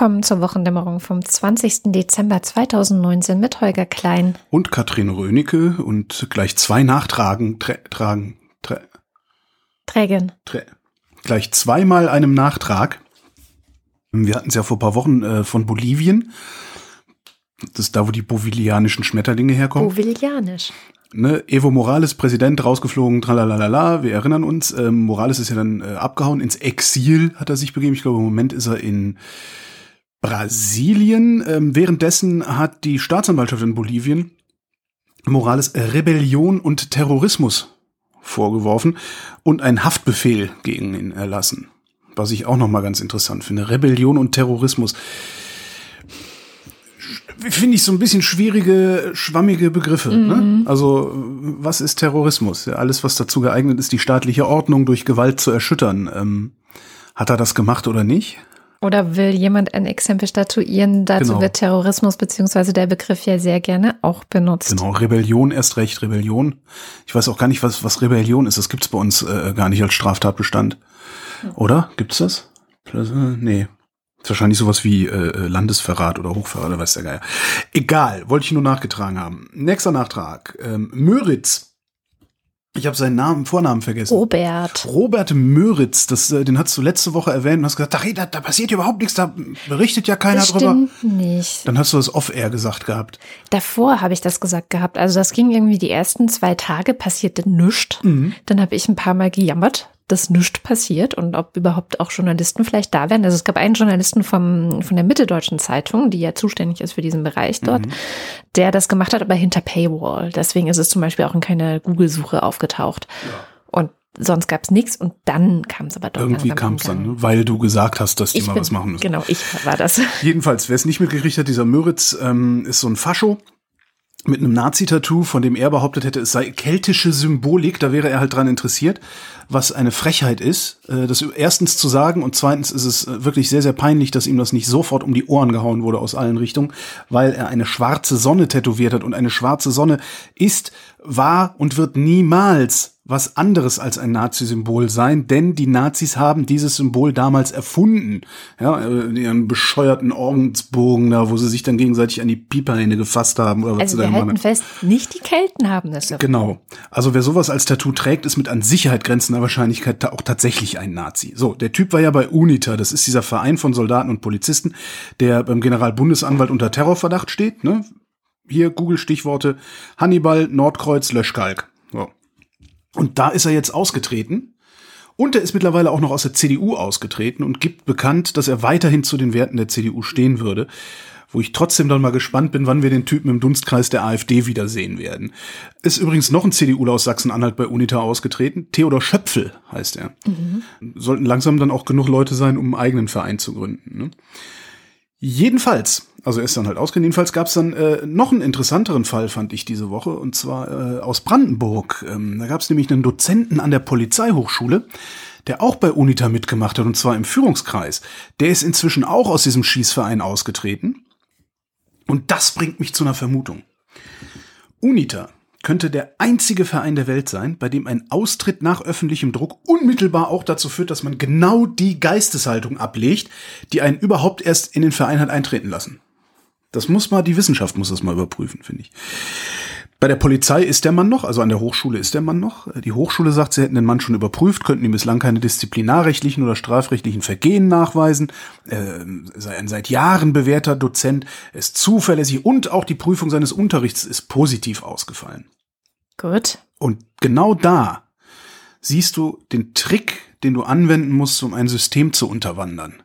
Willkommen zur Wochendämmerung vom 20. Dezember 2019 mit Holger Klein. Und Katrin Rönecke und gleich zwei Nachtragen, trä, tragen, trä, Trägen. trä, gleich zweimal einem Nachtrag. Wir hatten es ja vor ein paar Wochen äh, von Bolivien. Das ist da, wo die bolivianischen Schmetterlinge herkommen. Bovilianisch. ne, Evo Morales, Präsident, rausgeflogen, tralalala, wir erinnern uns. Ähm, Morales ist ja dann äh, abgehauen, ins Exil hat er sich begeben. Ich glaube, im Moment ist er in Brasilien. Ähm, währenddessen hat die Staatsanwaltschaft in Bolivien Morales Rebellion und Terrorismus vorgeworfen und einen Haftbefehl gegen ihn erlassen. Was ich auch nochmal ganz interessant finde. Rebellion und Terrorismus finde ich so ein bisschen schwierige, schwammige Begriffe. Ne? Also was ist Terrorismus? Ja, alles, was dazu geeignet ist, die staatliche Ordnung durch Gewalt zu erschüttern. Ähm, hat er das gemacht oder nicht? Oder will jemand ein Exempel statuieren? Dazu Genau. wird Terrorismus beziehungsweise der Begriff ja sehr gerne auch benutzt. Genau, Rebellion erst recht, Rebellion. Ich weiß auch gar nicht, was, was Rebellion ist. Das gibt's bei uns äh, gar nicht als Straftatbestand. Oder? Gibt's das? Äh, Nee. Ist wahrscheinlich sowas wie äh, Landesverrat oder Hochverrat, oder weiß der Geier. Egal, wollte ich nur nachgetragen haben. Nächster Nachtrag. Ähm, Möritz. Ich habe seinen Namen, Vornamen vergessen. Robert. Robert Möritz, das, äh, den hast du letzte Woche erwähnt und hast gesagt, da, da, da passiert überhaupt nichts, da berichtet ja keiner Das drüber. nicht. Dann hast du das off-air gesagt gehabt. Davor habe ich das gesagt gehabt. Also das ging irgendwie die ersten zwei Tage, passierte nichts. Mhm. Dann habe ich ein paar Mal gejammert, dass nichts passiert und ob überhaupt auch Journalisten vielleicht da wären. Also es gab einen Journalisten vom, von der Mitteldeutschen Zeitung, die ja zuständig ist für diesen Bereich dort, Mhm. der das gemacht hat, aber hinter Paywall. Deswegen ist es zum Beispiel auch in keiner Google-Suche aufgetaucht. Und sonst gab es nichts und dann kam es aber doch Irgendwie kam es dann, ne? weil du gesagt hast, dass die Ich mal bin, was machen müssen. Genau, ich war das. Jedenfalls, wer es nicht mitgekriegt hat, dieser Möritz ähm, ist so ein Fascho mit einem Nazi-Tattoo, von dem er behauptet hätte, es sei keltische Symbolik. Da wäre er halt dran interessiert, was eine Frechheit ist, äh, das erstens zu sagen und zweitens ist es äh, wirklich sehr, sehr peinlich, dass ihm das nicht sofort um die Ohren gehauen wurde aus allen Richtungen, weil er eine schwarze Sonne tätowiert hat und eine schwarze Sonne ist, war und wird niemals was anderes als ein Nazi-Symbol sein, denn die Nazis haben dieses Symbol damals erfunden. Ja, äh, in ihren bescheuerten Ordensbogen da, wo sie sich dann gegenseitig an die Pieperhände gefasst haben oder was Also wir halten fest, nicht die Kelten haben das. Genau. Also wer sowas als Tattoo trägt, ist mit an Sicherheit grenzender Wahrscheinlichkeit auch tatsächlich ein Nazi. So, der Typ war ja bei UNITA, das ist dieser Verein von Soldaten und Polizisten, der beim Generalbundesanwalt unter Terrorverdacht steht. Ne? Hier Google-Stichworte Hannibal, Nordkreuz, Löschkalk. Und da ist er jetzt ausgetreten. Und er ist mittlerweile auch noch aus der CDU ausgetreten und gibt bekannt, dass er weiterhin zu den Werten der CDU stehen würde. Wo ich trotzdem dann mal gespannt bin, wann wir den Typen im Dunstkreis der AfD wiedersehen werden. Ist übrigens noch ein CDUler aus Sachsen-Anhalt bei UNITA ausgetreten. Theodor Schöpfel heißt er. Sollten langsam dann auch genug Leute sein, um einen eigenen Verein zu gründen. Ne? Jedenfalls, also er ist dann halt ausgegangen. Jedenfalls gab es dann äh, noch einen interessanteren Fall, fand ich diese Woche, und zwar äh, aus Brandenburg. Ähm, da gab es nämlich einen Dozenten an der Polizeihochschule, der auch bei UNITA mitgemacht hat, und zwar im Führungskreis. Der ist inzwischen auch aus diesem Schießverein ausgetreten. Und das bringt mich zu einer Vermutung. UNITA könnte der einzige Verein der Welt sein, bei dem ein Austritt nach öffentlichem Druck unmittelbar auch dazu führt, dass man genau die Geisteshaltung ablegt, die einen überhaupt erst in den Verein hat eintreten lassen. Das muss mal, die Wissenschaft muss das mal überprüfen, finde ich. Bei der Polizei ist der Mann noch, also an der Hochschule ist der Mann noch. Die Hochschule sagt, sie hätten den Mann schon überprüft, könnten ihm bislang keine disziplinarrechtlichen oder strafrechtlichen Vergehen nachweisen. Äh, sei ein seit Jahren bewährter Dozent, ist zuverlässig und auch die Prüfung seines Unterrichts ist positiv ausgefallen. Gut. Und genau da siehst du den Trick, den du anwenden musst, um ein System zu unterwandern.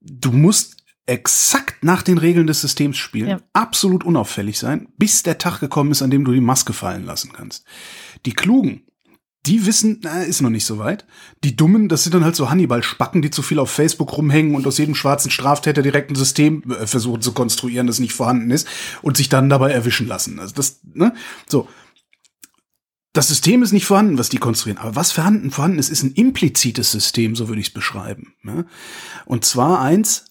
Du musst exakt nach den Regeln des Systems spielen, Ja. absolut unauffällig sein, bis der Tag gekommen ist, an dem du die Maske fallen lassen kannst. Die Klugen, die wissen, na, ist noch nicht so weit. Die Dummen, das sind dann halt so Hannibal-Spacken, die zu viel auf Facebook rumhängen und aus jedem schwarzen Straftäter direkt ein System äh, versuchen zu konstruieren, das nicht vorhanden ist und sich dann dabei erwischen lassen. Also das, ne? So. das System ist nicht vorhanden, was die konstruieren. Aber was vorhanden, vorhanden ist, ist ein implizites System, so würde ich es beschreiben. Ne? Und zwar eins,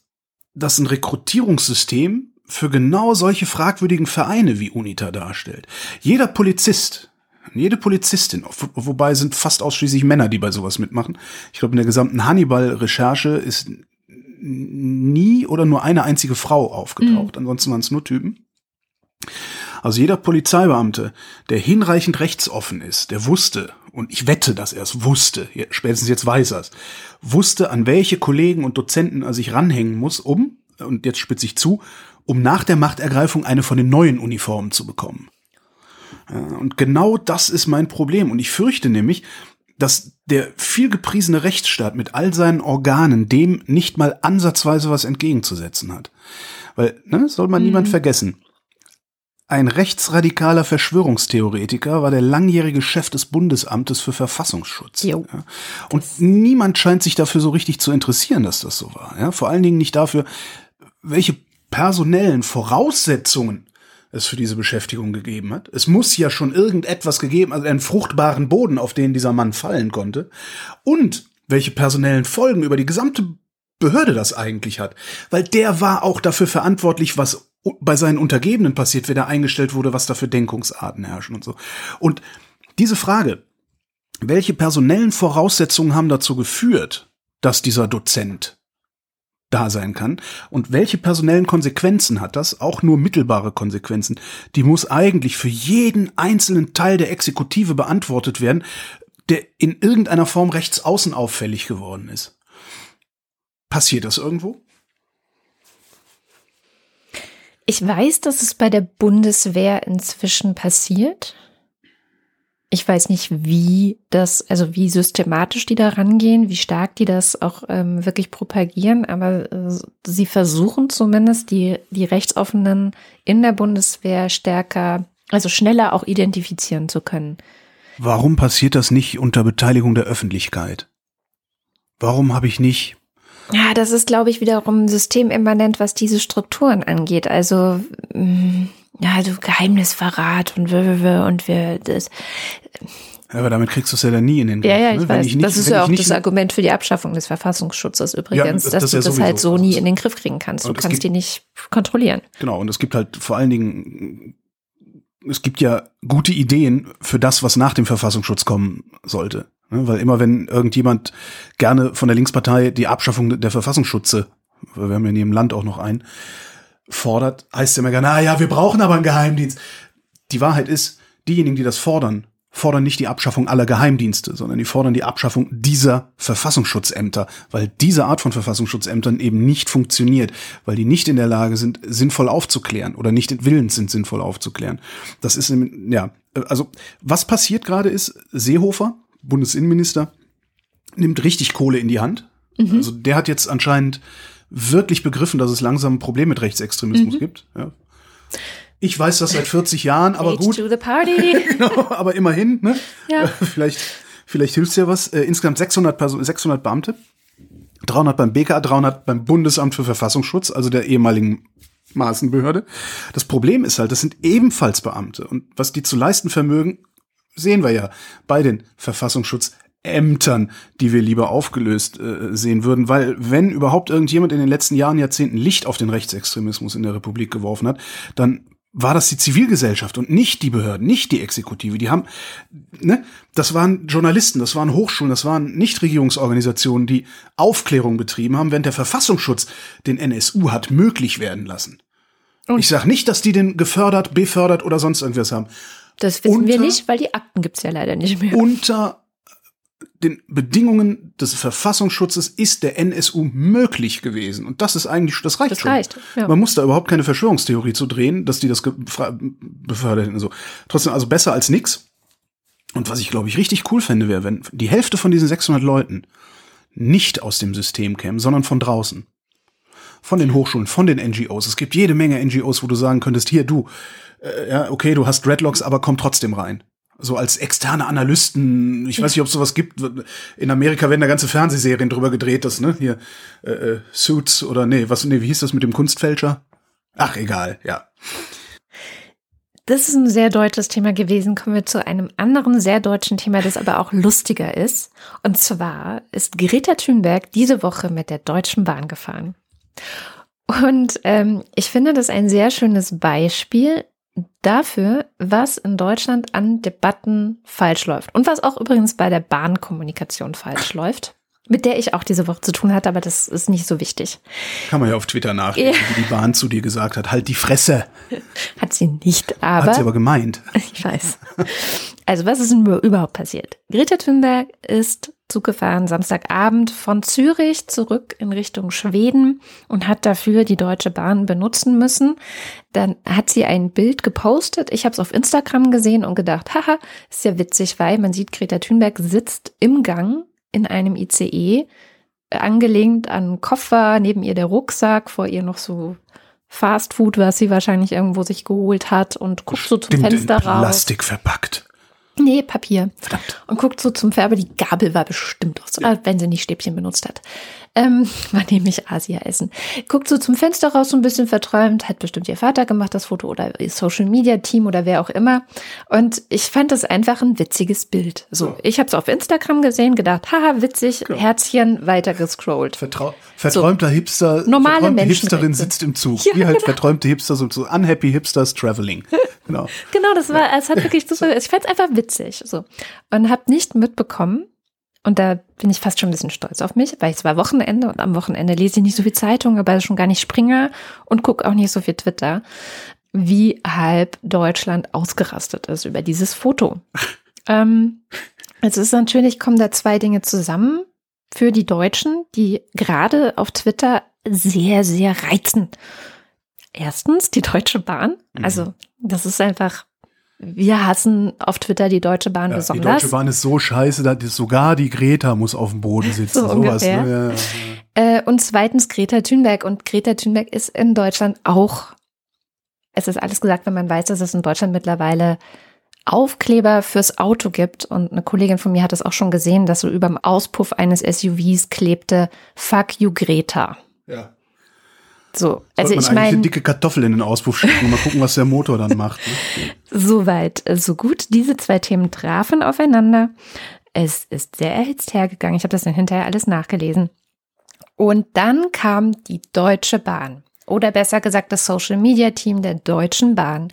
das ein Rekrutierungssystem für genau solche fragwürdigen Vereine wie UNITA darstellt. Jeder Polizist, jede Polizistin, wobei sind fast ausschließlich Männer, die bei sowas mitmachen. Ich glaube, in der gesamten Hannibal-Recherche ist nie oder nur eine einzige Frau aufgetaucht. Mhm. Ansonsten waren es nur Typen. Also jeder Polizeibeamte, der hinreichend rechtsoffen ist, der wusste, und ich wette, dass er es wusste, spätestens jetzt weiß er es, wusste, an welche Kollegen und Dozenten er sich ranhängen muss, um, und jetzt spitze ich zu, um nach der Machtergreifung eine von den neuen Uniformen zu bekommen. Und genau das ist mein Problem. Und ich fürchte nämlich, dass der viel gepriesene Rechtsstaat mit all seinen Organen dem nicht mal ansatzweise was entgegenzusetzen hat. Weil, ne, soll man mhm. niemand vergessen. Ein rechtsradikaler Verschwörungstheoretiker war der langjährige Chef des Bundesamtes für Verfassungsschutz. Jo. Ja. Und niemand scheint sich dafür so richtig zu interessieren, dass das so war. Ja. Vor allen Dingen nicht dafür, welche personellen Voraussetzungen es für diese Beschäftigung gegeben hat. Es muss ja schon irgendetwas gegeben, also einen fruchtbaren Boden, auf den dieser Mann fallen konnte. Und welche personellen Folgen über die gesamte Behörde das eigentlich hat. Weil der war auch dafür verantwortlich, was bei seinen Untergebenen passiert, wer da eingestellt wurde, was da für Denkungsarten herrschen und so. Und diese Frage, welche personellen Voraussetzungen haben dazu geführt, dass dieser Dozent da sein kann. Und welche personellen Konsequenzen hat das? Auch nur mittelbare Konsequenzen. Die muss eigentlich für jeden einzelnen Teil der Exekutive beantwortet werden, der in irgendeiner Form rechtsaußen auffällig geworden ist. Passiert das irgendwo? Ich weiß, dass es bei der Bundeswehr inzwischen passiert. Ich weiß nicht, wie das, also wie systematisch die da rangehen, wie stark die das auch ähm, wirklich propagieren, aber äh, sie versuchen zumindest die, die Rechtsoffenen in der Bundeswehr stärker, also schneller auch identifizieren zu können. Warum passiert das nicht unter Beteiligung der Öffentlichkeit? Warum habe ich nicht ja, das ist, glaube ich, wiederum systemimmanent, was diese Strukturen angeht. Also, mm, ja, du Geheimnisverrat und wir, und wir, das. Ja, aber damit kriegst du es ja dann nie in den Griff. Ja, ja, ich ne? weiß. Nicht, das ist ja auch das Argument für die Abschaffung des Verfassungsschutzes übrigens, ja, das, dass das du ja das halt so nie in den Griff kriegen kannst. Du kannst gibt, die nicht kontrollieren. Genau, und es gibt halt vor allen Dingen, es gibt ja gute Ideen für das, was nach dem Verfassungsschutz kommen sollte. Ne? Weil immer wenn irgendjemand gerne von der Linkspartei die Abschaffung der Verfassungsschutze, wir haben ja in jedem Land auch noch einen, fordert, heißt immer gerne, ah ja, wir brauchen aber einen Geheimdienst. Die Wahrheit ist, diejenigen, die das fordern, fordern nicht die Abschaffung aller Geheimdienste, sondern die fordern die Abschaffung dieser Verfassungsschutzämter, weil diese Art von Verfassungsschutzämtern eben nicht funktioniert, weil die nicht in der Lage sind, sinnvoll aufzuklären oder nicht willens sind, sinnvoll aufzuklären. Das ist, ja, also was passiert gerade ist, Seehofer, Bundesinnenminister, nimmt richtig Kohle in die Hand. Mhm. Also der hat jetzt anscheinend wirklich begriffen, dass es langsam ein Problem mit Rechtsextremismus mhm. gibt. Ja. Ich weiß das seit 40 Jahren, aber Age gut. To the party. genau, aber immerhin, ne? Ja. vielleicht, vielleicht hilft's ja was. Äh, insgesamt 600, Person, 600 Beamte. 300 beim BK, 300 beim Bundesamt für Verfassungsschutz, also der ehemaligen Maßenbehörde. Das Problem ist halt, das sind ebenfalls Beamte. Und was die zu leisten vermögen, sehen wir ja bei den Verfassungsschutzämtern, die wir lieber aufgelöst äh, sehen würden, weil wenn überhaupt irgendjemand in den letzten Jahren, Jahrzehnten Licht auf den Rechtsextremismus in der Republik geworfen hat, dann war das die Zivilgesellschaft und nicht die Behörden, nicht die Exekutive. Die haben, ne, das waren Journalisten, das waren Hochschulen, das waren Nichtregierungsorganisationen, die Aufklärung betrieben haben, während der Verfassungsschutz den NSU hat möglich werden lassen. Und ich sage nicht, dass die den gefördert, befördert oder sonst irgendwas haben. Das wissen unter, wir nicht, weil die Akten gibt's ja leider nicht mehr. Unter den Bedingungen des Verfassungsschutzes ist der NSU möglich gewesen. Und das ist eigentlich, das reicht das schon. Reicht, ja. Man muss da überhaupt keine Verschwörungstheorie zu drehen, dass die das befördert hätten. So. Trotzdem, also besser als nix. Und was ich, glaube ich, richtig cool fände, wäre, wenn die Hälfte von diesen 600 Leuten nicht aus dem System kämen, sondern von draußen. Von den Hochschulen, von den NGOs. Es gibt jede Menge NGOs, wo du sagen könntest, hier, du, äh, ja, okay, du hast Dreadlocks, aber komm trotzdem rein. So als externe Analysten, ich weiß nicht, ob es sowas gibt. In Amerika werden da ganze Fernsehserien drüber gedreht, das, ne? Hier, äh, äh, Suits oder nee, was, nee, wie hieß das mit dem Kunstfälscher? Ach, egal, ja. das ist ein sehr deutsches Thema gewesen. Kommen wir zu einem anderen sehr deutschen Thema, das aber auch lustiger ist. Und zwar ist Greta Thunberg diese Woche mit der Deutschen Bahn gefahren. Und ähm, ich finde das ein sehr schönes Beispiel dafür, was in Deutschland an Debatten falsch läuft. Und was auch übrigens bei der Bahnkommunikation falsch läuft mit der ich auch diese Woche zu tun hatte, aber das ist nicht so wichtig. Kann man ja auf Twitter nachlesen, ja. wie die Bahn zu dir gesagt hat, halt die Fresse. Hat sie nicht, aber. Hat sie aber gemeint. Ich weiß. Also was ist denn überhaupt passiert? Greta Thunberg ist Zug gefahren Samstagabend von Zürich zurück in Richtung Schweden und hat dafür die Deutsche Bahn benutzen müssen. Dann hat sie ein Bild gepostet. Ich habe es auf Instagram gesehen und gedacht, haha, ist ja witzig, weil man sieht, Greta Thunberg sitzt im Gang in einem ICE, angelehnt an Koffer, neben ihr der Rucksack, vor ihr noch so Fastfood, was sie wahrscheinlich irgendwo sich geholt hat und guckt so zum Fenster raus. Plastik verpackt. Nee, Papier. Verdammt. Und guckt so zum Färber, die Gabel war bestimmt aus, ja. wenn sie nicht Stäbchen benutzt hat. Ähm, war nämlich Asia-Essen. Guckt so zum Fenster raus, so ein bisschen verträumt, hat bestimmt ihr Vater gemacht, das Foto oder ihr Social Media Team oder wer auch immer. Und ich fand das einfach ein witziges Bild. So, ja. ich habe es auf Instagram gesehen, gedacht, haha, witzig, ja. Herzchen, weiter gescrollt. Vertrau verträumter so. Hipster, normale verträumte Hipsterin sitzt im Zug. Ja, Wie halt genau. verträumte Hipster, so, so unhappy Hipsters traveling. Genau. genau, das war, es hat wirklich super, ich fand es einfach witzig. So. Und habe nicht mitbekommen, und da bin ich fast schon ein bisschen stolz auf mich, weil es war Wochenende und am Wochenende lese ich nicht so viel Zeitung, aber schon gar nicht Springer und gucke auch nicht so viel Twitter, wie halb Deutschland ausgerastet ist über dieses Foto. ähm, es ist natürlich, kommen da zwei Dinge zusammen für die Deutschen, die gerade auf Twitter sehr, sehr reizen. Erstens die Deutsche Bahn. Also, mhm. das ist einfach wir hassen auf Twitter die Deutsche Bahn ja, besonders. Die Deutsche Bahn ist so scheiße, dass sogar die Greta muss auf dem Boden sitzen. So sowas, ne? ja, äh, und zweitens Greta Thunberg. Und Greta Thunberg ist in Deutschland auch, es ist alles gesagt, wenn man weiß, dass es in Deutschland mittlerweile Aufkleber fürs Auto gibt. Und eine Kollegin von mir hat es auch schon gesehen, dass so über dem Auspuff eines SUVs klebte Fuck you Greta. Ja. So, also ich meine. eine dicke Kartoffel in den Auspuff schicken und mal gucken, was der Motor dann macht. Ne? Soweit, äh, so gut. Diese zwei Themen trafen aufeinander. Es ist sehr erhitzt hergegangen. Ich habe das dann hinterher alles nachgelesen. Und dann kam die Deutsche Bahn oder besser gesagt das Social Media Team der Deutschen Bahn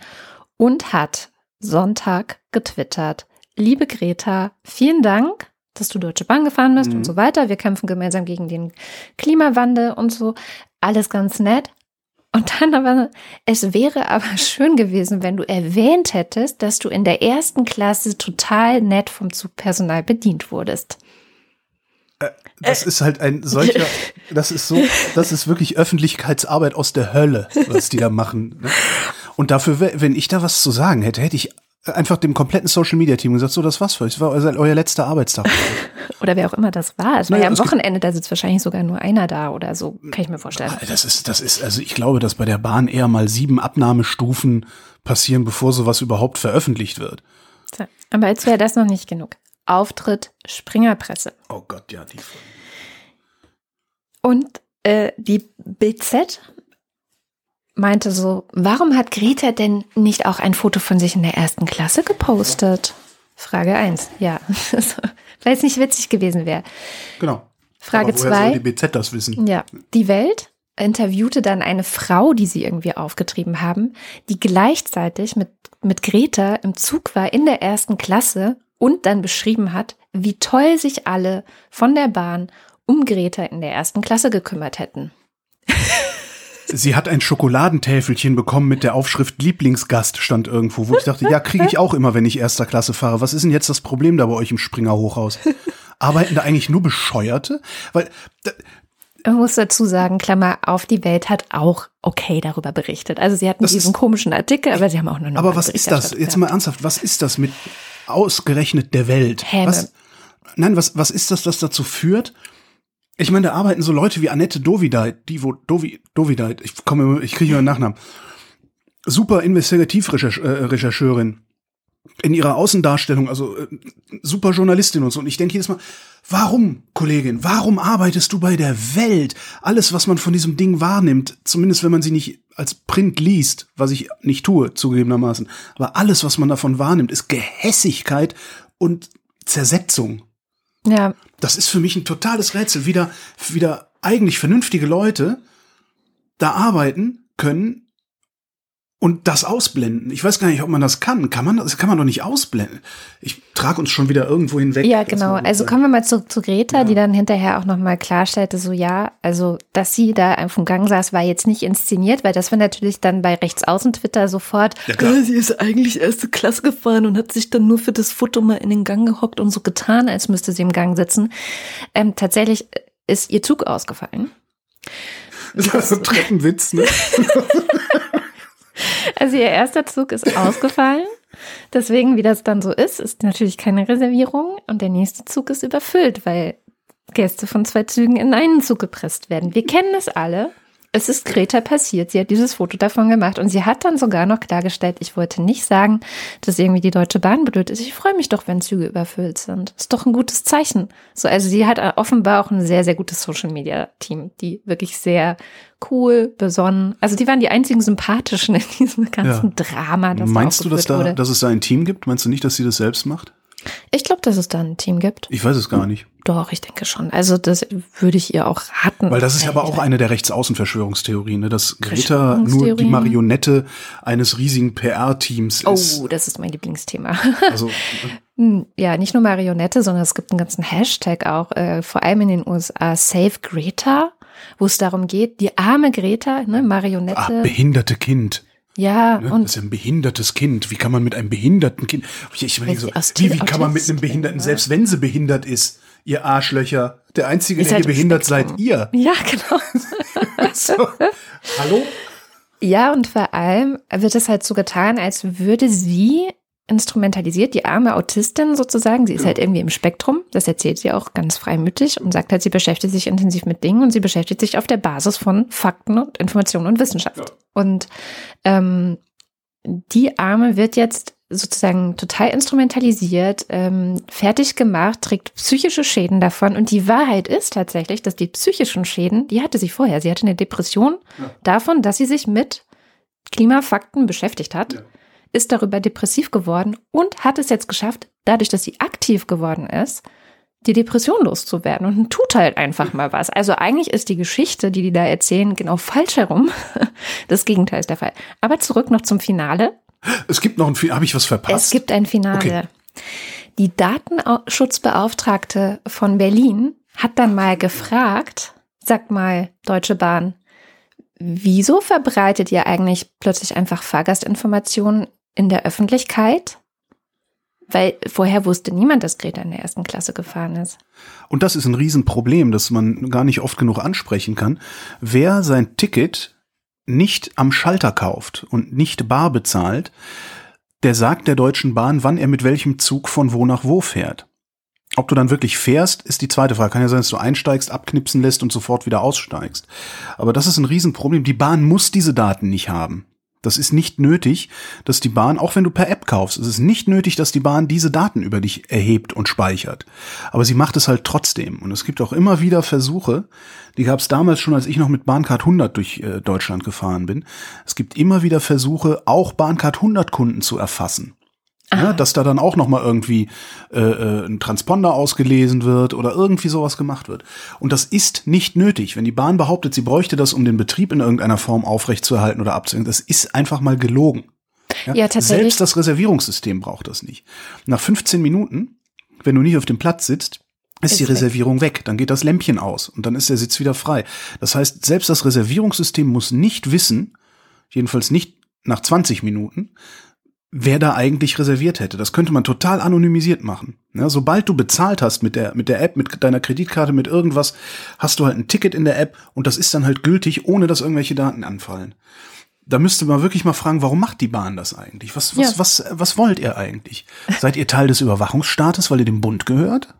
und hat Sonntag getwittert. Liebe Greta, vielen Dank, dass du Deutsche Bahn gefahren bist mhm. und so weiter. Wir kämpfen gemeinsam gegen den Klimawandel und so alles ganz nett. Und dann aber, es wäre aber schön gewesen, wenn du erwähnt hättest, dass du in der ersten Klasse total nett vom Zugpersonal bedient wurdest. Äh, das ist halt ein solcher, das ist so, das ist wirklich Öffentlichkeitsarbeit aus der Hölle, was die da machen. Ne? Und dafür, wenn ich da was zu sagen hätte, hätte ich einfach dem kompletten Social Media Team gesagt, so, das war's für euch. Das war euer letzter Arbeitstag. oder wer auch immer das war. Es war naja, ja am Wochenende, da sitzt wahrscheinlich sogar nur einer da oder so, kann ich mir vorstellen. Das ist, das ist, also ich glaube, dass bei der Bahn eher mal sieben Abnahmestufen passieren, bevor sowas überhaupt veröffentlicht wird. So, aber jetzt wäre das noch nicht genug. Auftritt Springerpresse. Oh Gott, ja, die. Und äh, die BZ meinte so, warum hat Greta denn nicht auch ein Foto von sich in der ersten Klasse gepostet? Frage 1, ja. Weil es nicht witzig gewesen wäre. Genau. Frage 2. die BZ das wissen? Ja. Die Welt interviewte dann eine Frau, die sie irgendwie aufgetrieben haben, die gleichzeitig mit, mit Greta im Zug war in der ersten Klasse und dann beschrieben hat, wie toll sich alle von der Bahn um Greta in der ersten Klasse gekümmert hätten. Sie hat ein Schokoladentäfelchen bekommen mit der Aufschrift Lieblingsgast stand irgendwo, wo ich dachte, ja, kriege ich auch immer, wenn ich erster Klasse fahre. Was ist denn jetzt das Problem da bei euch im Springer Hochhaus? Arbeiten da eigentlich nur Bescheuerte? Weil ich muss dazu sagen, Klammer auf, die Welt hat auch okay darüber berichtet. Also sie hatten diesen ist, komischen Artikel, aber sie haben auch nur noch Aber was ist das? Jetzt mal ernsthaft, was ist das mit ausgerechnet der Welt? Häme. Was, nein, was, was ist das, das dazu führt, ich meine, da arbeiten so Leute wie Annette Dovideit, die wo Dovi, Dovideit, ich komme, ich kriege ihren Nachnamen. Super Investigativrechercheurin äh, in ihrer Außendarstellung, also äh, super Journalistin und so. Und ich denke jedes Mal, warum, Kollegin, warum arbeitest du bei der Welt? Alles, was man von diesem Ding wahrnimmt, zumindest wenn man sie nicht als Print liest, was ich nicht tue, zugegebenermaßen, aber alles, was man davon wahrnimmt, ist Gehässigkeit und Zersetzung. Ja, Das ist für mich ein totales Rätsel. Wieder, wieder eigentlich vernünftige Leute da arbeiten können und das ausblenden. Ich weiß gar nicht, ob man das kann. Kann man das? Kann man doch nicht ausblenden. Ich trage uns schon wieder irgendwo hinweg. Ja, genau. Also sein. kommen wir mal zurück zu Greta, Ja. die dann hinterher auch nochmal klarstellte, so ja, also dass sie da auf dem Gang saß, war jetzt nicht inszeniert, weil das war natürlich dann bei Rechtsaußen-Twitter sofort, Ja, klar. "Ja, sie ist eigentlich erste Klasse gefahren und hat sich dann nur für das Foto mal in den Gang gehockt und so getan, als müsste sie im Gang sitzen. Ähm, tatsächlich ist ihr Zug ausgefallen. Das ist so ein Treppenwitz, ne? Also ihr erster Zug ist ausgefallen. Deswegen, wie das dann so ist, ist natürlich keine Reservierung und der nächste Zug ist überfüllt, weil Gäste von zwei Zügen in einen Zug gepresst werden. Wir kennen es alle. Es ist Greta passiert. Sie hat dieses Foto davon gemacht und sie hat dann sogar noch klargestellt, ich wollte nicht sagen, dass irgendwie die Deutsche Bahn blöd ist. Ich freue mich doch, wenn Züge überfüllt sind. Ist doch ein gutes Zeichen. So, also sie hat offenbar auch ein sehr, sehr gutes Social Media Team, die wirklich sehr cool, besonnen. Also die waren die einzigen sympathischen in diesem ganzen Drama, das Meinst da du, dass, da, dass es da ein Team gibt? Meinst du nicht, dass sie das selbst macht? Ich glaube, dass es da ein Team gibt. Ich weiß es gar nicht. Doch, ich denke schon. Also das würde ich ihr auch raten. Weil das ist ja aber auch eine der Rechtsaußenverschwörungstheorien, ne? dass Greta nur die? Marionette eines riesigen PR-Teams ist. Oh, das ist mein Lieblingsthema. Also, Hm, Ja, nicht nur Marionette, sondern es gibt einen ganzen Hashtag auch, äh, vor allem in den USA, Save Greta, wo es darum geht, die arme Greta, ne, ah, Marionette. behinderte Kind. Ja, Ne? und das ist ja ein behindertes Kind. Wie kann man mit einem behinderten Kind? Ich, ich meine so, wie, wie kann man mit einem Behinderten, selbst wenn sie behindert ist, ihr Arschlöcher, der Einzige, der halt im behindert seid ihr. ja, genau. So. Hallo? Ja, und vor allem wird es halt so getan, als würde sie instrumentalisiert, die arme Autistin sozusagen, sie ist Genau. halt irgendwie im Spektrum, das erzählt sie auch ganz freimütig und sagt halt, sie beschäftigt sich intensiv mit Dingen und sie beschäftigt sich auf der Basis von Fakten und Informationen und Wissenschaft. Ja. Und ähm, die Arme wird jetzt sozusagen total instrumentalisiert, ähm, fertig gemacht, trägt psychische Schäden davon. Und die Wahrheit ist tatsächlich, dass die psychischen Schäden, die hatte sie vorher. Sie hatte eine Depression Ja. davon, dass sie sich mit Klimafakten beschäftigt hat, Ja. Ist darüber depressiv geworden und hat es jetzt geschafft, dadurch, dass sie aktiv geworden ist, die Depression loszuwerden und tut halt einfach mal was. Also eigentlich ist die Geschichte, die die da erzählen, genau falsch herum. Das Gegenteil ist der Fall. Aber zurück noch zum Finale. Es gibt noch ein, habe ich was verpasst? Es gibt ein Finale. Okay. Die Datenschutzbeauftragte von Berlin hat dann mal gefragt, sagt mal, Deutsche Bahn, wieso verbreitet ihr eigentlich plötzlich einfach Fahrgastinformationen in der Öffentlichkeit? Weil vorher wusste niemand, dass Greta in der ersten Klasse gefahren ist. Und das ist ein Riesenproblem, das man gar nicht oft genug ansprechen kann. Wer sein Ticket nicht am Schalter kauft und nicht bar bezahlt, der sagt der Deutschen Bahn, wann er mit welchem Zug von wo nach wo fährt. Ob du dann wirklich fährst, ist die zweite Frage. Kann ja sein, dass du einsteigst, abknipsen lässt und sofort wieder aussteigst. Aber das ist ein Riesenproblem. Die Bahn muss diese Daten nicht haben. Das ist nicht nötig, dass die Bahn, auch wenn du per App kaufst, es ist nicht nötig, dass die Bahn diese Daten über dich erhebt und speichert. Aber sie macht es halt trotzdem. Und es gibt auch immer wieder Versuche, die gab es damals schon, als ich noch mit Bahncard 100 durch äh, Deutschland gefahren bin. Es gibt immer wieder Versuche, auch Bahncard 100 Kunden zu erfassen. Ja, dass da dann auch noch mal irgendwie äh, äh, ein Transponder ausgelesen wird oder irgendwie sowas gemacht wird. Und das ist nicht nötig. Wenn die Bahn behauptet, sie bräuchte das, um den Betrieb in irgendeiner Form aufrechtzuerhalten oder abzuhängen, das ist einfach mal gelogen. Ja, tatsächlich. Selbst das Reservierungssystem braucht das nicht. Nach 15 Minuten, wenn du nicht auf dem Platz sitzt, ist, Ist die weg. Reservierung weg. Dann geht das Lämpchen aus und dann ist der Sitz wieder frei. Das heißt, selbst das Reservierungssystem muss nicht wissen, jedenfalls nicht nach 20 Minuten, wer da eigentlich reserviert hätte. Das könnte man total anonymisiert machen. Ja, sobald du bezahlt hast mit der, mit der App, mit deiner Kreditkarte, mit irgendwas, hast du halt ein Ticket in der App und das ist dann halt gültig, ohne dass irgendwelche Daten anfallen. Da müsste man wirklich mal fragen, warum macht die Bahn das eigentlich? Was, was, Ja. was, was wollt ihr eigentlich? Seid ihr Teil des Überwachungsstaates, weil ihr dem Bund gehört?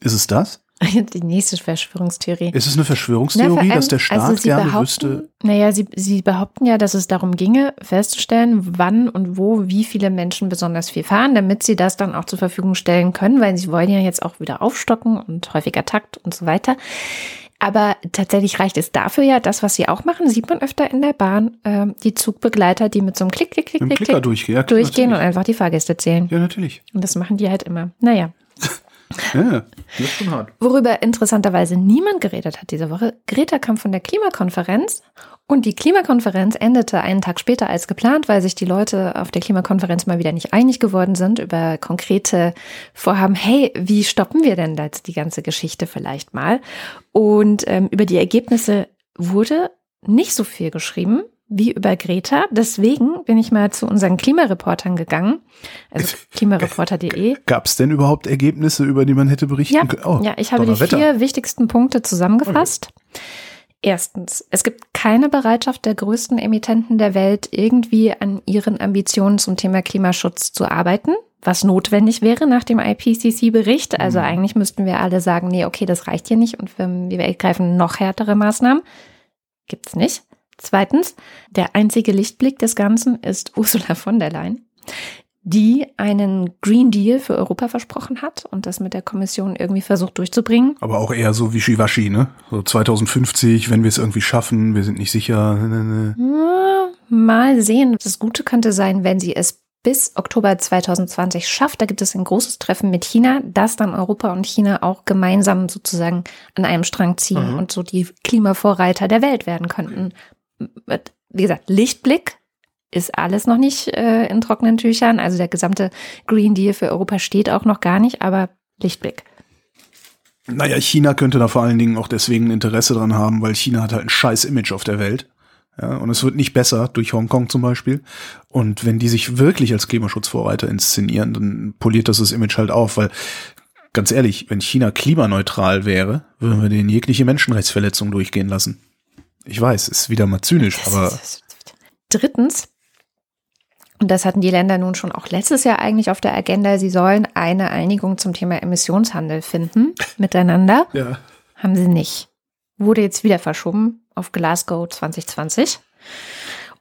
Ist es das? Die nächste Verschwörungstheorie. Ist es eine Na, Verschwörungstheorie, vor allem, dass der Staat also sie gerne wüsste? Naja, sie, sie behaupten ja, dass es darum ginge, festzustellen, wann und wo wie viele Menschen besonders viel fahren, damit sie das dann auch zur Verfügung stellen können, weil sie wollen ja jetzt auch wieder aufstocken und häufiger Takt und so weiter. Aber tatsächlich reicht es dafür ja, das, was sie auch machen, sieht man öfter in der Bahn, äh, die Zugbegleiter, die mit so einem Klick, Klick, Klick, Klick, durchgehen. Durchgehen und einfach die Fahrgäste zählen. Ja, natürlich. Und das machen die halt immer. Naja. Ja, das schon hart. Worüber interessanterweise niemand geredet hat diese Woche. Greta kam von der Klimakonferenz und die Klimakonferenz endete einen Tag später als geplant, weil sich die Leute auf der Klimakonferenz mal wieder nicht einig geworden sind über konkrete Vorhaben. Hey, wie stoppen wir denn jetzt die ganze Geschichte vielleicht mal? Und ähm, über die Ergebnisse wurde nicht so viel geschrieben wie über Greta. Deswegen bin ich mal zu unseren Klimareportern gegangen, also klimareporter.de. Gab es denn überhaupt Ergebnisse, über die man hätte berichten Ja, können? Oh, ja, ich habe die vier wichtigsten Punkte zusammengefasst. Erstens, es gibt keine Bereitschaft der größten Emittenten der Welt, irgendwie an ihren Ambitionen zum Thema Klimaschutz zu arbeiten, was notwendig wäre nach dem IPCC-Bericht. Also eigentlich müssten wir alle sagen, nee, okay, das reicht hier nicht und wir, wir ergreifen noch härtere Maßnahmen. Gibt's nicht. Zweitens, der einzige Lichtblick des Ganzen ist Ursula von der Leyen die einen Green Deal für Europa versprochen hat und das mit der Kommission irgendwie versucht durchzubringen. Aber auch eher so wischiwaschi, ne? So 2050, wenn wir es irgendwie schaffen, wir sind nicht sicher. Ne, ne. Ja, Mal sehen. Das Gute könnte sein, wenn sie es bis Oktober 2020 schafft. Da gibt es ein großes Treffen mit China, dass dann Europa und China auch gemeinsam sozusagen an einem Strang ziehen Mhm. und so die Klimavorreiter der Welt werden könnten. Wie gesagt, Lichtblick ist alles noch nicht äh, in trockenen Tüchern. Also der gesamte Green Deal für Europa steht auch noch gar nicht, aber Lichtblick. Naja, China könnte da vor allen Dingen auch deswegen Interesse dran haben, weil China hat halt ein scheiß Image auf der Welt. Ja, und es wird nicht besser durch Hongkong zum Beispiel. Und wenn die sich wirklich als Klimaschutzvorreiter inszenieren, dann poliert das das Image halt auf, weil ganz ehrlich, wenn China klimaneutral wäre, würden wir denen jegliche Menschenrechtsverletzung durchgehen lassen. Ich weiß, ist wieder mal zynisch, aber Drittens, und das hatten die Länder nun schon auch letztes Jahr eigentlich auf der Agenda, sie sollen eine Einigung zum Thema Emissionshandel finden miteinander. ja. Haben sie nicht. Wurde jetzt wieder verschoben auf Glasgow 2020.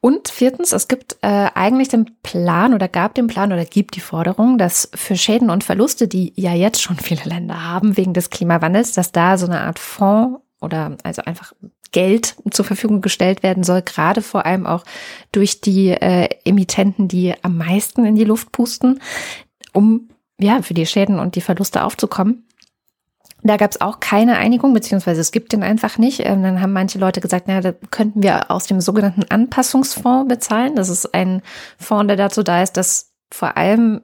Und viertens, es gibt äh, eigentlich den Plan oder gab den Plan oder gibt die Forderung, dass für Schäden und Verluste, die ja jetzt schon viele Länder haben wegen des Klimawandels, dass da so eine Art Fonds oder also einfach Geld zur Verfügung gestellt werden soll, gerade vor allem auch durch die äh, Emittenten, die am meisten in die Luft pusten, um ja für die Schäden und die Verluste aufzukommen. Da gab es auch keine Einigung, beziehungsweise es gibt den einfach nicht. Ähm, dann haben manche Leute gesagt, na, da könnten wir aus dem sogenannten Anpassungsfonds bezahlen. Das ist ein Fonds, der dazu da ist, dass vor allem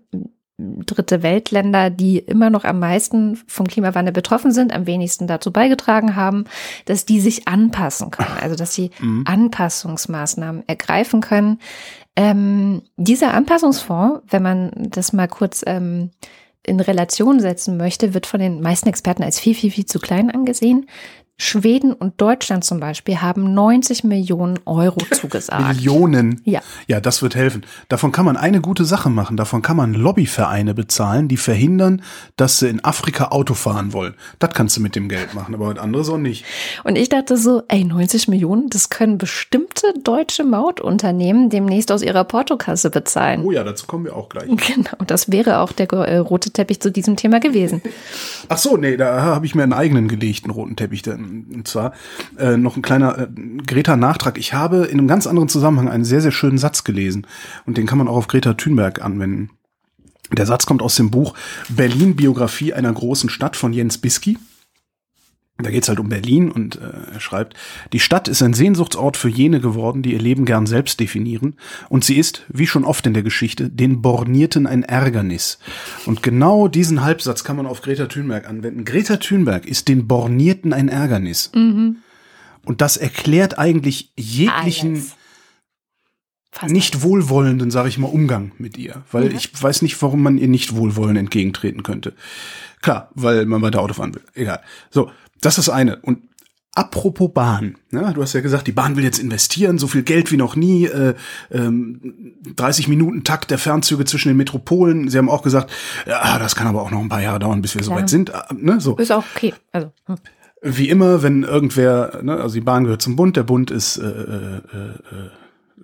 dritte Weltländer, die immer noch am meisten vom Klimawandel betroffen sind, am wenigsten dazu beigetragen haben, dass die sich anpassen können, also dass sie Mhm. Anpassungsmaßnahmen ergreifen können. Ähm, dieser Anpassungsfonds, wenn man das mal kurz ähm, in Relation setzen möchte, wird von den meisten Experten als viel, viel, viel zu klein angesehen. Schweden und Deutschland zum Beispiel haben 90 Millionen Euro zugesagt. Millionen. Ja. Ja, das wird helfen. Davon kann man eine gute Sache machen. Davon kann man Lobbyvereine bezahlen, die verhindern, dass sie in Afrika Auto fahren wollen. Das kannst du mit dem Geld machen, aber andere so nicht. Und ich dachte so, ey, 90 Millionen, das können bestimmte deutsche Mautunternehmen demnächst aus ihrer Portokasse bezahlen. Oh ja, dazu kommen wir auch gleich. Genau, das wäre auch der äh, rote Teppich zu diesem Thema gewesen. Ach so, nee, da habe ich mir einen eigenen gelegt, einen roten Teppich. denn- Und zwar äh, noch ein kleiner äh, Greta-Nachtrag. Ich habe in einem ganz anderen Zusammenhang einen sehr, sehr schönen Satz gelesen. Und den kann man auch auf Greta Thunberg anwenden. Der Satz kommt aus dem Buch Berlin Biografie einer großen Stadt von Jens Bisky. Da geht's halt um Berlin und äh, er schreibt, die Stadt ist ein Sehnsuchtsort für jene geworden, die ihr Leben gern selbst definieren. Und sie ist, wie schon oft in der Geschichte, den Bornierten ein Ärgernis. Und genau diesen Halbsatz kann man auf Greta Thunberg anwenden. Greta Thunberg ist den Bornierten ein Ärgernis. Und das erklärt eigentlich jeglichen Alles. Fast nicht wohlwollenden, sage ich mal, Umgang mit ihr. Weil Ja. ich weiß nicht, warum man ihr nicht wohlwollend entgegentreten könnte. Klar, weil man weiter Auto fahren will. Egal. So, das ist das eine. Und apropos Bahn, ne, du hast ja gesagt, die Bahn will jetzt investieren, so viel Geld wie noch nie, äh, ähm, 30 Minuten Takt der Fernzüge zwischen den Metropolen. Sie haben auch gesagt, ja, das kann aber auch noch ein paar Jahre dauern, bis wir soweit sind. Äh, Ne, so. Ist auch okay. Also, hm. Wie immer, wenn irgendwer, ne, also die Bahn gehört zum Bund, der Bund ist äh, äh, äh,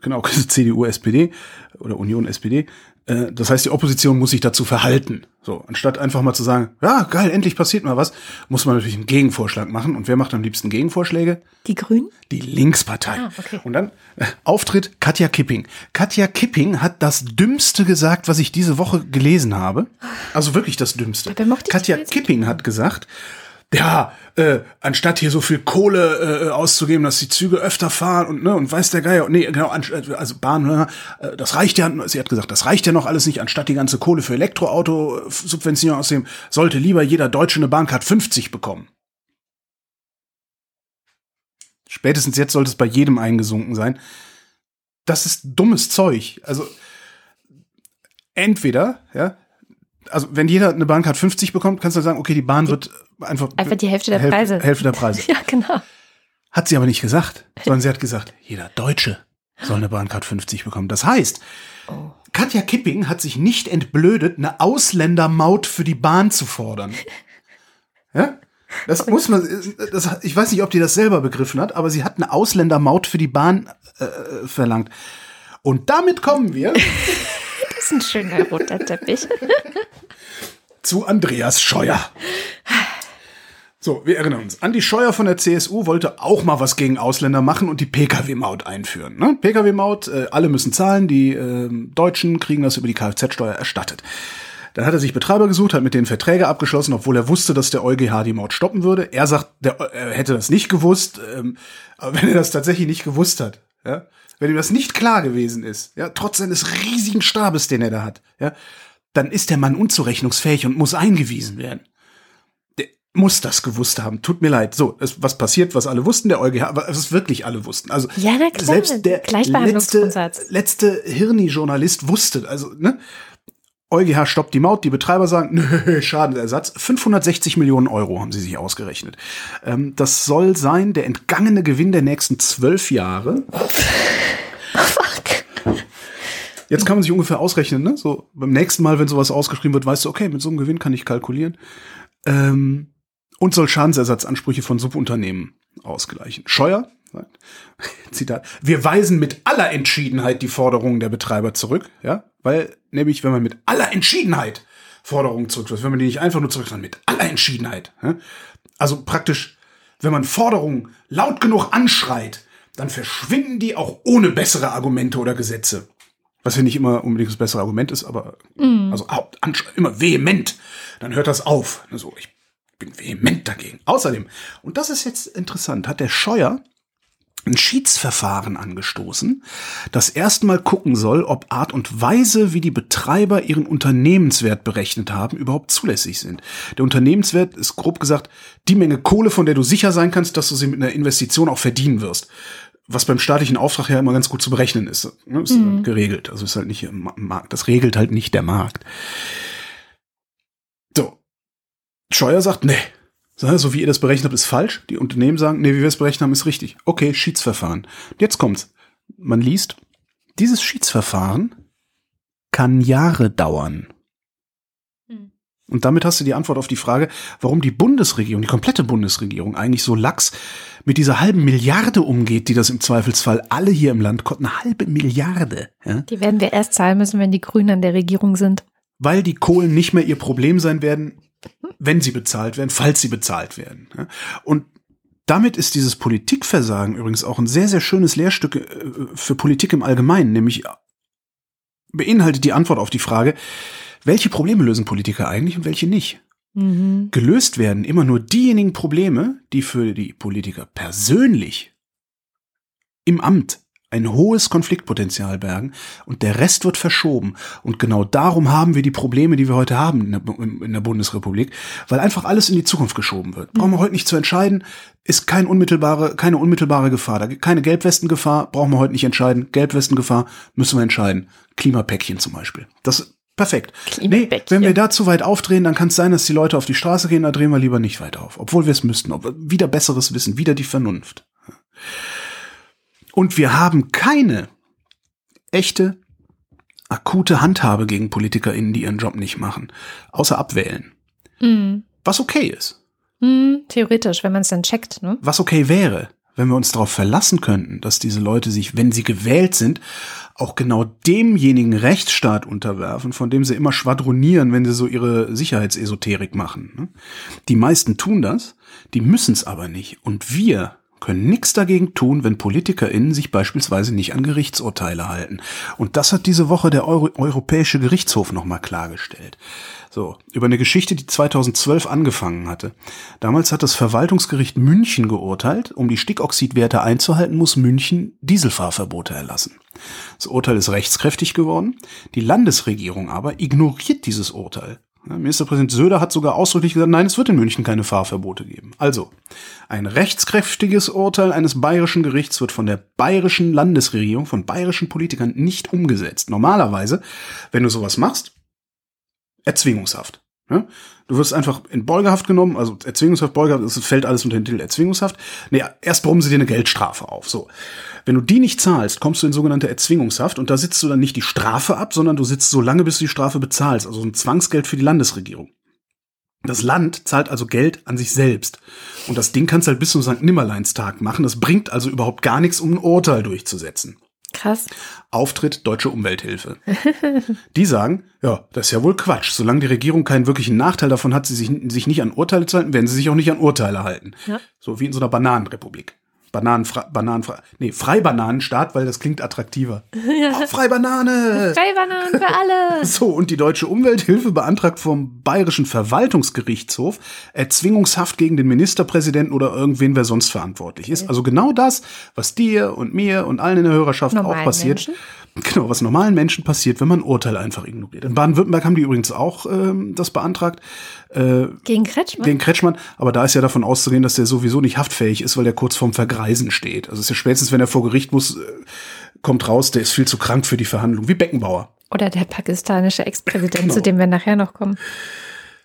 genau CDU, SPD oder Union, SPD. Äh, das heißt, die Opposition muss sich dazu verhalten. So, anstatt einfach mal zu sagen, ja, geil, endlich passiert mal was, muss man natürlich einen Gegenvorschlag machen. Und wer macht am liebsten Gegenvorschläge? Die Grünen? Die Linkspartei. Ah, okay. Und dann äh, Auftritt Katja Kipping. Katja Kipping hat das Dümmste gesagt, was ich diese Woche gelesen habe. Also wirklich das Dümmste. Katja? Kipping hat gesagt, ja, äh, anstatt hier so viel Kohle äh, auszugeben, dass die Züge öfter fahren und ne und weiß der Geier, nee, genau, also Bahn, ne, äh, das reicht ja, sie hat gesagt, das reicht ja noch alles nicht, anstatt die ganze Kohle für Elektroauto äh, subventionieren auszugeben, sollte lieber jeder Deutsche eine Bahncard 50 bekommen. Spätestens jetzt sollte es bei jedem eingesunken sein. Das ist dummes Zeug. Also entweder, ja, also wenn jeder eine Bahncard 50 bekommt, kannst du sagen, okay, die Bahn wird einfach Einfach die Hälfte der Häl- Preise. Hälfte der Preise. Ja, genau. Hat sie aber nicht gesagt, sondern sie hat gesagt, jeder Deutsche soll eine Bahncard 50 bekommen. Das heißt, Oh. Katja Kipping hat sich nicht entblödet, eine Ausländermaut für die Bahn zu fordern. Ja? Das muss man, das, ich weiß nicht, ob die das selber begriffen hat, aber sie hat eine Ausländermaut für die Bahn äh, verlangt. Und damit kommen wir ist ein schöner roter Teppich. zu Andreas Scheuer. So, wir erinnern uns. Andi Scheuer von der CSU wollte auch mal was gegen Ausländer machen und die Pkw-Maut einführen. Ne? Pkw-Maut, äh, alle müssen zahlen, die äh, Deutschen kriegen das über die Kfz-Steuer erstattet. Dann hat er sich Betreiber gesucht, hat mit denen Verträge abgeschlossen, obwohl er wusste, dass der EuGH die Maut stoppen würde. Er sagt, der, er hätte das nicht gewusst. Ähm, aber wenn er das tatsächlich nicht gewusst hat, ja, wenn ihm das nicht klar gewesen ist, ja, trotz seines riesigen Stabes, den er da hat, ja, dann ist der Mann unzurechnungsfähig und muss eingewiesen werden. Der muss das gewusst haben. Tut mir leid. So, es, was passiert, was alle wussten, der EuGH, ist wirklich alle wussten. Also Ja, selbst der letzte, letzte Hirni-Journalist wusste, also ne, EuGH stoppt die Maut, die Betreiber sagen, nö, Schadenersatz. 560 Millionen Euro haben sie sich ausgerechnet. Ähm, das soll sein der entgangene Gewinn der nächsten zwölf Jahre. Fuck. Jetzt kann man sich ungefähr ausrechnen, ne? So beim nächsten Mal, wenn sowas ausgeschrieben wird, weißt du, okay, mit so einem Gewinn kann ich kalkulieren. Ähm, und soll Schadensersatzansprüche von Subunternehmen ausgleichen. Scheuer, Zitat, wir weisen mit aller Entschiedenheit die Forderungen der Betreiber zurück, ja, weil nämlich, wenn man mit aller Entschiedenheit Forderungen zurückweist, wenn man die nicht einfach nur zurückweist, mit aller Entschiedenheit, also praktisch, wenn man Forderungen laut genug anschreit, dann verschwinden die auch ohne bessere Argumente oder Gesetze. Was ja nicht immer unbedingt das bessere Argument ist, aber also Haupt, ansch- immer vehement. Dann hört das auf. Also ich bin vehement dagegen. Außerdem, und das ist jetzt interessant, hat der Scheuer ein Schiedsverfahren angestoßen, das erstmal gucken soll, ob Art und Weise, wie die Betreiber ihren Unternehmenswert berechnet haben, überhaupt zulässig sind. Der Unternehmenswert ist grob gesagt die Menge Kohle, von der du sicher sein kannst, dass du sie mit einer Investition auch verdienen wirst. Was beim staatlichen Auftrag ja immer ganz gut zu berechnen ist. Ne, Ist Mhm. geregelt. Also ist halt nicht im Ma- Markt. Das regelt halt nicht der Markt. So. Scheuer sagt, nee, so wie ihr das berechnet habt, ist falsch. Die Unternehmen sagen, nee, wie wir es berechnet haben, ist richtig. Okay, Schiedsverfahren. Jetzt kommt's. Man liest, dieses Schiedsverfahren kann Jahre dauern. Hm. Und damit hast du die Antwort auf die Frage, warum die Bundesregierung, die komplette Bundesregierung eigentlich so lax mit dieser halben Milliarde umgeht, die das im Zweifelsfall alle hier im Land kosten. Eine halbe Milliarde. Ja? Die werden wir erst zahlen müssen, wenn die Grünen an der Regierung sind. weil die Kohlen nicht mehr ihr Problem sein werden, wenn sie bezahlt werden, falls sie bezahlt werden. Und damit ist dieses Politikversagen übrigens auch ein sehr, sehr schönes Lehrstück äh, für Politik im Allgemeinen, nämlich beinhaltet die Antwort auf die Frage, welche Probleme lösen Politiker eigentlich und welche nicht? Mhm. Gelöst werden immer nur diejenigen Probleme, die für die Politiker persönlich im Amt ein hohes Konfliktpotenzial bergen und der Rest wird verschoben. Und genau darum haben wir die Probleme, die wir heute haben in der, in der Bundesrepublik, weil einfach alles in die Zukunft geschoben wird. Brauchen wir heute nicht zu entscheiden, ist kein unmittelbare, keine unmittelbare Gefahr. Da keine Gelbwestengefahr, brauchen wir heute nicht entscheiden. Gelbwestengefahr müssen wir entscheiden. Klimapäckchen zum Beispiel. Das ist perfekt. Nee, wenn wir da zu weit aufdrehen, dann kann es sein, dass die Leute auf die Straße gehen, da drehen wir lieber nicht weiter auf. Obwohl wir es müssten. Ob, wieder besseres Wissen, wieder die Vernunft. Und wir haben keine echte, akute Handhabe gegen PolitikerInnen, die ihren Job nicht machen. Außer abwählen. Mhm. Was okay ist. Mhm. Theoretisch, wenn man es dann checkt, ne? Was okay wäre. wenn wir uns darauf verlassen könnten, dass diese Leute sich, wenn sie gewählt sind, auch genau demjenigen Rechtsstaat unterwerfen, von dem sie immer schwadronieren, wenn sie so ihre Sicherheitsesoterik machen. Ne? Die meisten tun das, die müssen es aber nicht. Und wir können nichts dagegen tun, wenn PolitikerInnen sich beispielsweise nicht an Gerichtsurteile halten. Und das hat diese Woche der Euro Europäische Gerichtshof nochmal klargestellt. So, über eine Geschichte, die 2012 angefangen hatte. Damals hat das Verwaltungsgericht München geurteilt, um die Stickoxidwerte einzuhalten, muss München Dieselfahrverbote erlassen. Das Urteil ist rechtskräftig geworden. Die Landesregierung aber ignoriert dieses Urteil Ministerpräsident Söder hat sogar ausdrücklich gesagt, nein, es wird in München keine Fahrverbote geben. Also, ein rechtskräftiges Urteil eines bayerischen Gerichts wird von der bayerischen Landesregierung, von bayerischen Politikern nicht umgesetzt. Normalerweise, wenn du sowas machst, Erzwingungshaft. Du wirst einfach in Beugehaft genommen, also Erzwingungshaft, Beugehaft, es fällt alles unter den Titel Erzwingungshaft. Nee, erst brummen sie dir eine Geldstrafe auf. So. Wenn du die nicht zahlst, kommst du in sogenannte Erzwingungshaft und da sitzt du dann nicht die Strafe ab, sondern du sitzt so lange, bis du die Strafe bezahlst. Also ein Zwangsgeld für die Landesregierung. Das Land zahlt also Geld an sich selbst. Und das Ding kannst du halt bis zum St. Nimmerleinstag machen. Das bringt also überhaupt gar nichts, um ein Urteil durchzusetzen. Krass. Auftritt Deutsche Umwelthilfe. Die sagen, ja, das ist ja wohl Quatsch. Solange die Regierung keinen wirklichen Nachteil davon hat, sie sich, sich nicht an Urteile zu halten, werden sie sich auch nicht an Urteile halten. Ja. So wie in so einer Bananenrepublik. Bananenfrei, Bananenfrei, nee, Freibananenstaat, weil das klingt attraktiver. Ja. Oh, Freibanane! Freibananen für alle! So, und die Deutsche Umwelthilfe beantragt vom Bayerischen Verwaltungsgerichtshof Erzwingungshaft gegen den Ministerpräsidenten oder irgendwen, wer sonst verantwortlich ist. Also genau das, was dir und mir und allen in der Hörerschaft Normalen auch passiert. Menschen? Genau, was normalen Menschen passiert, wenn man Urteile einfach ignoriert. In Baden-Württemberg haben die übrigens auch ähm, das beantragt. Äh, gegen Kretschmann? Gegen Kretschmann, aber da ist ja davon auszugehen, dass der sowieso nicht haftfähig ist, weil der kurz vorm Vergreisen steht. Also ist ja spätestens, wenn er vor Gericht muss, äh, kommt raus, der ist viel zu krank für die Verhandlung, wie Beckenbauer. Oder der pakistanische Ex-Präsident, genau. zu dem wir nachher noch kommen.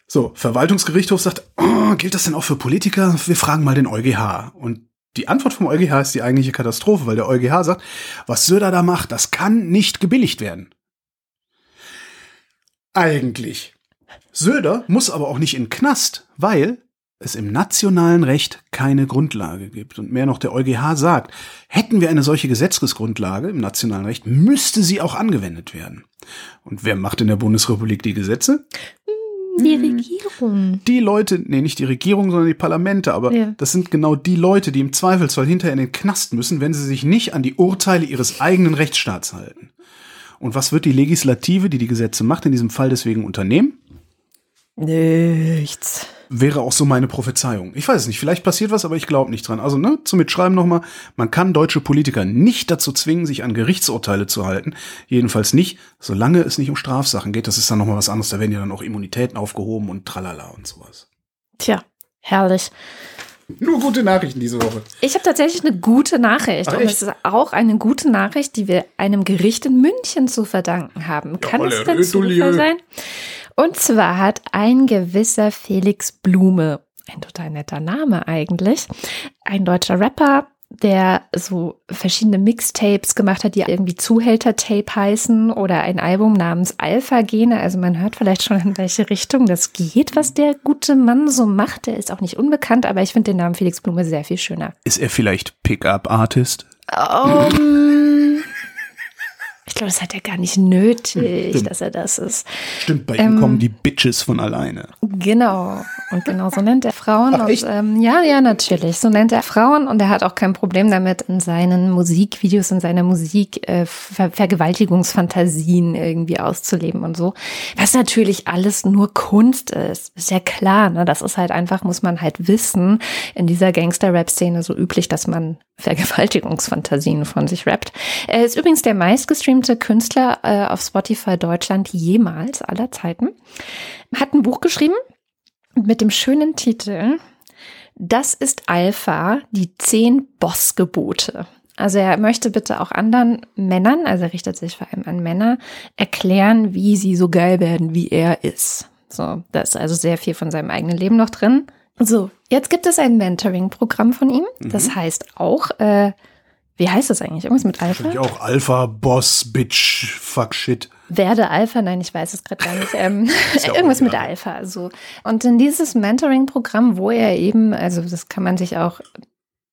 So, Verwaltungsgerichtshof sagt, oh, gilt das denn auch für Politiker? Wir fragen mal den EuGH. Und die Antwort vom EuGH ist die eigentliche Katastrophe, weil der EuGH sagt, was Söder da macht, das kann nicht gebilligt werden. Eigentlich. Söder muss aber auch nicht in Knast, weil es im nationalen Recht keine Grundlage gibt. Und mehr noch der EuGH sagt, hätten wir eine solche Gesetzesgrundlage im nationalen Recht, müsste sie auch angewendet werden. Und wer macht in der Bundesrepublik die Gesetze? Die mhm. Regierung. Die Leute, nee, nicht die Regierung, sondern die Parlamente, aber ja. das sind genau die Leute, die im Zweifelsfall hinterher in den Knast müssen, wenn sie sich nicht an die Urteile ihres eigenen Rechtsstaats halten. Und was wird die Legislative, die die Gesetze macht, in diesem Fall deswegen unternehmen? Nichts wäre auch so meine Prophezeiung. Ich weiß es nicht, vielleicht passiert was, aber ich glaube nicht dran. Also, ne, zum Mitschreiben nochmal, man kann deutsche Politiker nicht dazu zwingen, sich an Gerichtsurteile zu halten. Jedenfalls nicht, solange es nicht um Strafsachen geht. Das ist dann nochmal was anderes. Da werden ja dann auch Immunitäten aufgehoben und tralala und sowas. Tja, herrlich. Nur gute Nachrichten diese Woche. Ich habe tatsächlich eine gute Nachricht. Ach, und es ist auch eine gute Nachricht, die wir einem Gericht in München zu verdanken haben. Kann ja, es denn Zufall sein? Und zwar hat ein gewisser Felix Blume, ein total netter Name eigentlich, ein deutscher Rapper, der so verschiedene Mixtapes gemacht hat, die irgendwie Zuhälter-Tape heißen oder ein Album namens Alpha-Gene. Also man hört vielleicht schon, in welche Richtung das geht, was der gute Mann so macht. Der ist auch nicht unbekannt, aber ich finde den Namen Felix Blume sehr viel schöner. Ist er vielleicht Pickup-Artist? Um, ich glaube, das hat er gar nicht nötig, Stimmt. dass er das ist. Stimmt, bei ähm, ihm kommen die Bitches von alleine. Genau. Und genau so nennt er Frauen. Ach, und, ähm, ja, ja, natürlich. So nennt er Frauen und er hat auch kein Problem damit, in seinen Musikvideos, in seiner Musik äh, Ver Vergewaltigungsfantasien irgendwie auszuleben und so. Was natürlich alles nur Kunst ist. Ist ja klar, ne? Das ist halt einfach, muss man halt wissen, in dieser Gangster-Rap-Szene so üblich, dass man Vergewaltigungsfantasien von sich rappt. Er ist übrigens der meistgestreamte Künstler äh, auf Spotify Deutschland jemals aller Zeiten. Hat ein Buch geschrieben mit dem schönen Titel Das ist Alpha, die zehn Bossgebote. Also er möchte bitte auch anderen Männern, also er richtet sich vor allem an Männer, erklären, wie sie so geil werden, wie er ist. So, da ist also sehr viel von seinem eigenen Leben noch drin. So, jetzt gibt es ein Mentoring-Programm von ihm. Das mhm. heißt auch, äh, wie heißt das eigentlich? Irgendwas mit Alpha? Ich auch Alpha, Boss, Bitch, Fuck, Shit. Werde Alpha? Nein, ich weiß es gerade gar nicht. Ähm, irgendwas mit Alpha. So. Und in dieses Mentoring-Programm, wo er eben, also das kann man sich auch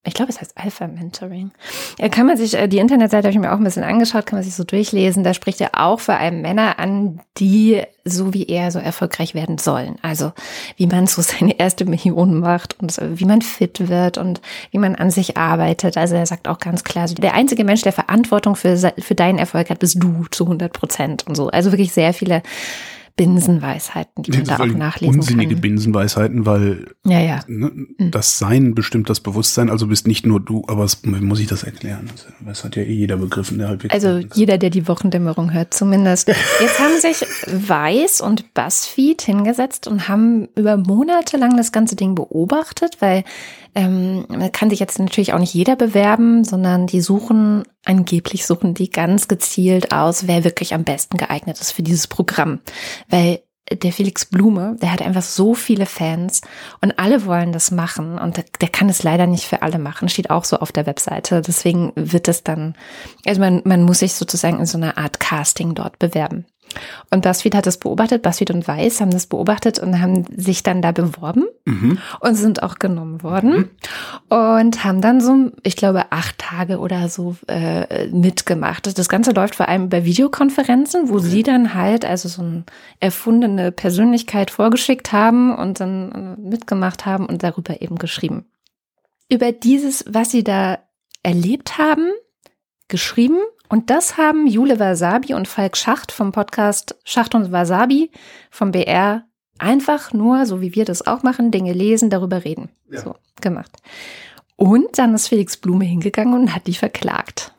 ich glaube, es heißt Alpha Mentoring. Ja, kann man sich, äh, die Internetseite habe ich mir auch ein bisschen angeschaut, kann man sich so durchlesen. Da spricht er auch vor allem Männer an, die so wie er so erfolgreich werden sollen. Also wie man so seine erste Million macht und wie man fit wird und wie man an sich arbeitet. Also er sagt auch ganz klar, der einzige Mensch, der Verantwortung für, für deinen Erfolg hat, bist du zu 100 Prozent und so. Also wirklich sehr viele Binsenweisheiten, die man da auch nachlesen unsinnige kann. Binsenweisheiten, weil ja, ja. Ne, mhm. das Sein bestimmt das Bewusstsein, also bist nicht nur du, aber es, muss ich das erklären? Das hat ja eh jeder begriffen, der halbwegs. Also jeder, der die Wochendämmerung hört, zumindest. Jetzt haben sich Weiß und Buzzfeed hingesetzt und haben über Monate lang das ganze Ding beobachtet, weil ähm, kann sich jetzt natürlich auch nicht jeder bewerben, sondern die suchen, angeblich suchen die ganz gezielt aus, wer wirklich am besten geeignet ist für dieses Programm. Weil der Felix Blume, der hat einfach so viele Fans und alle wollen das machen und der, der, kann es leider nicht für alle machen, steht auch so auf der Webseite. Deswegen wird es dann, also man, man muss sich sozusagen in so einer Art Casting dort bewerben. Und BuzzFeed hat das beobachtet, BuzzFeed und Weiß haben das beobachtet und haben sich dann da beworben mhm. und sind auch genommen worden mhm. und haben dann so, ich glaube, acht Tage oder so äh, mitgemacht. Das Ganze läuft vor allem über Videokonferenzen, wo okay. sie dann halt also so eine erfundene Persönlichkeit vorgeschickt haben und dann äh, mitgemacht haben und darüber eben geschrieben. Über dieses, was sie da erlebt haben, geschrieben und das haben Jule Wasabi und Falk Schacht vom Podcast Schacht und Wasabi vom BR einfach nur, so wie wir das auch machen, Dinge lesen, darüber reden. Ja. So gemacht. Und dann ist Felix Blume hingegangen und hat die verklagt.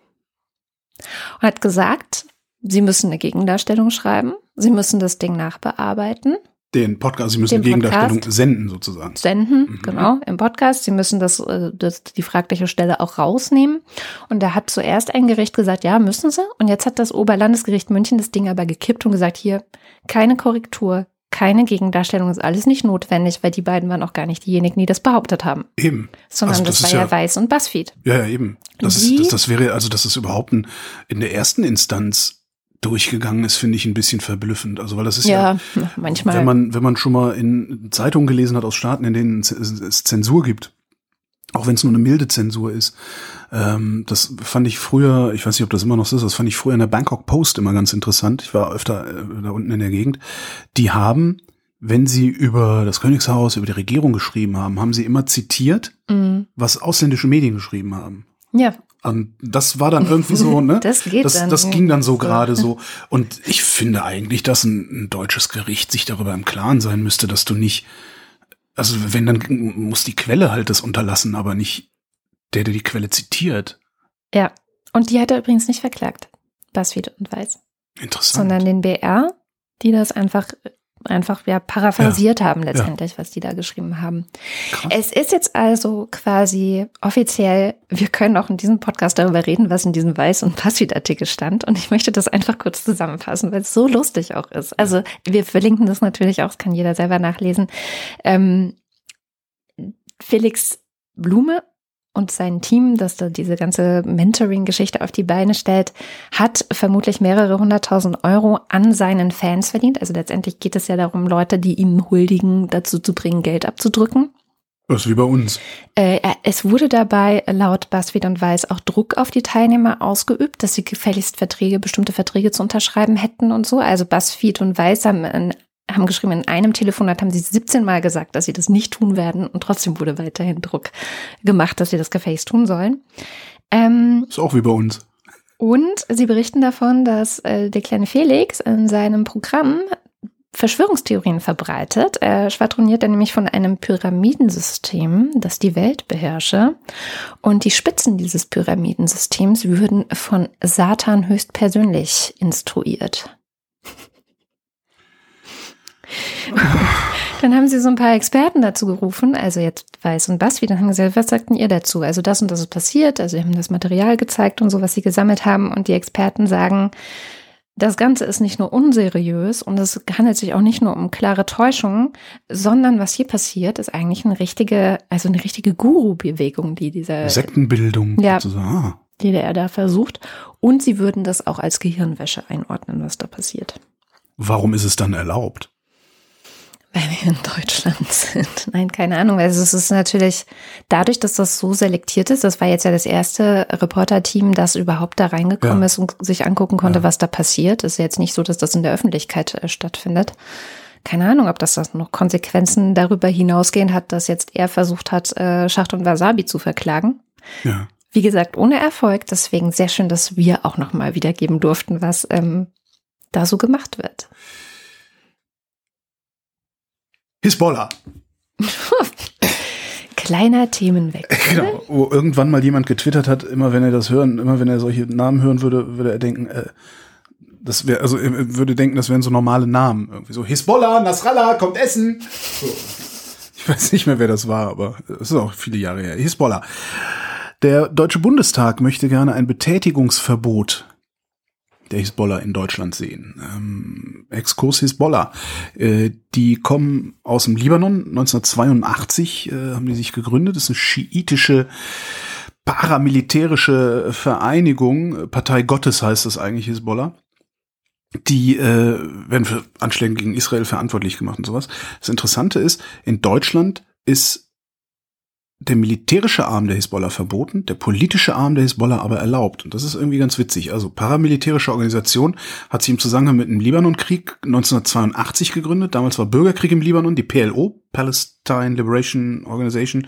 Und hat gesagt, sie müssen eine Gegendarstellung schreiben, sie müssen das Ding nachbearbeiten den Podcast, Sie müssen den Gegendarstellung Podcast senden sozusagen. Senden, mhm. genau, im Podcast. Sie müssen das, äh, das, die fragliche Stelle auch rausnehmen. Und da hat zuerst ein Gericht gesagt, ja, müssen Sie. Und jetzt hat das Oberlandesgericht München das Ding aber gekippt und gesagt, hier, keine Korrektur, keine Gegendarstellung, ist alles nicht notwendig, weil die beiden waren auch gar nicht diejenigen, die das behauptet haben. Eben. Sondern also das, das war ja, Weiß und Buzzfeed. Ja, ja, eben. Das, ist, das, das wäre, also das ist überhaupt ein, in der ersten Instanz durchgegangen ist, finde ich ein bisschen verblüffend. Also weil das ist ja, ja, manchmal. Wenn man, wenn man schon mal in Zeitungen gelesen hat aus Staaten, in denen es Zensur gibt, auch wenn es nur eine milde Zensur ist, ähm, das fand ich früher, ich weiß nicht, ob das immer noch so ist, das fand ich früher in der Bangkok Post immer ganz interessant. Ich war öfter äh, da unten in der Gegend. Die haben, wenn sie über das Königshaus, über die Regierung geschrieben haben, haben sie immer zitiert, mhm. was ausländische Medien geschrieben haben. Ja, und das war dann irgendwie so, ne? Das geht das, dann. Das ging dann so gerade so. Und ich finde eigentlich, dass ein, ein, deutsches Gericht sich darüber im Klaren sein müsste, dass du nicht, also wenn, dann muss die Quelle halt das unterlassen, aber nicht der, der die Quelle zitiert. Ja. Und die hat er übrigens nicht verklagt. Buzzfeed und Weiß. Interessant. Sondern den BR, die das einfach einfach ja paraphrasiert ja, haben letztendlich, ja. was die da geschrieben haben. Krass. Es ist jetzt also quasi offiziell, wir können auch in diesem Podcast darüber reden, was in diesem Weiß- und Passwort-Artikel stand. Und ich möchte das einfach kurz zusammenfassen, weil es so lustig auch ist. Also wir verlinken das natürlich auch, das kann jeder selber nachlesen. Ähm, Felix Blume und sein Team, das da diese ganze Mentoring-Geschichte auf die Beine stellt, hat vermutlich mehrere hunderttausend Euro an seinen Fans verdient. Also letztendlich geht es ja darum, Leute, die ihm huldigen, dazu zu bringen, Geld abzudrücken. Das ist wie bei uns. Äh, es wurde dabei laut BuzzFeed und Weiß auch Druck auf die Teilnehmer ausgeübt, dass sie gefälligst Verträge, bestimmte Verträge zu unterschreiben hätten und so. Also BuzzFeed und Weiß haben ein haben geschrieben, in einem Telefonat haben sie 17 Mal gesagt, dass sie das nicht tun werden und trotzdem wurde weiterhin Druck gemacht, dass sie das gefälligst tun sollen. Ähm, ist auch wie bei uns. Und sie berichten davon, dass äh, der kleine Felix in seinem Programm Verschwörungstheorien verbreitet. Er schwadroniert dann nämlich von einem Pyramidensystem, das die Welt beherrsche. Und die Spitzen dieses Pyramidensystems würden von Satan höchstpersönlich instruiert. Dann haben sie so ein paar Experten dazu gerufen, also jetzt Weiß und Basti, dann haben sie gesagt, was sagten ihr dazu? Also das und das ist passiert, also sie haben das Material gezeigt und so, was sie gesammelt haben und die Experten sagen, das Ganze ist nicht nur unseriös und es handelt sich auch nicht nur um klare Täuschung, sondern was hier passiert, ist eigentlich eine richtige, also eine richtige Guru-Bewegung, die dieser Sektenbildung ja, sozusagen. die er da versucht. Und sie würden das auch als Gehirnwäsche einordnen, was da passiert. Warum ist es dann erlaubt? Weil in Deutschland sind. Nein, keine Ahnung. Also es ist natürlich dadurch, dass das so selektiert ist, das war jetzt ja das erste Reporterteam, das überhaupt da reingekommen Ja. ist und sich angucken konnte, Ja. was da passiert. ist ja jetzt nicht so, dass das in der Öffentlichkeit äh, stattfindet. Keine Ahnung, ob das, das noch Konsequenzen darüber hinausgehen hat, dass jetzt er versucht hat, äh, Schacht und Wasabi zu verklagen. Ja. Wie gesagt, ohne Erfolg. Deswegen sehr schön, dass wir auch noch mal wiedergeben durften, was ähm, da so gemacht wird. Hisbollah. Kleiner Themenwechsel. Genau, wo irgendwann mal jemand getwittert hat, immer wenn er das hören, immer wenn er solche Namen hören würde, würde er denken, äh, das wäre, also er würde denken, das wären so normale Namen. Irgendwie so Hisbollah, Nasrallah, kommt essen. So. Ich weiß nicht mehr, wer das war, aber es ist auch viele Jahre her. Hisbollah. Der Deutsche Bundestag möchte gerne ein Betätigungsverbot der Hisbollah in Deutschland sehen. Ähm, Exkurs Hisbollah. Äh, die kommen aus dem Libanon. 1982 äh, haben die sich gegründet. Das ist eine schiitische paramilitärische Vereinigung. Partei Gottes heißt das eigentlich Hisbollah. Die äh, werden für Anschläge gegen Israel verantwortlich gemacht und sowas. Das Interessante ist, in Deutschland ist der militärische Arm der Hisbollah verboten, der politische Arm der Hisbollah aber erlaubt. Und das ist irgendwie ganz witzig. Also paramilitärische Organisation hat sich im Zusammenhang mit dem Libanonkrieg 1982 gegründet. Damals war Bürgerkrieg im Libanon. Die PLO, Palestine Liberation Organization,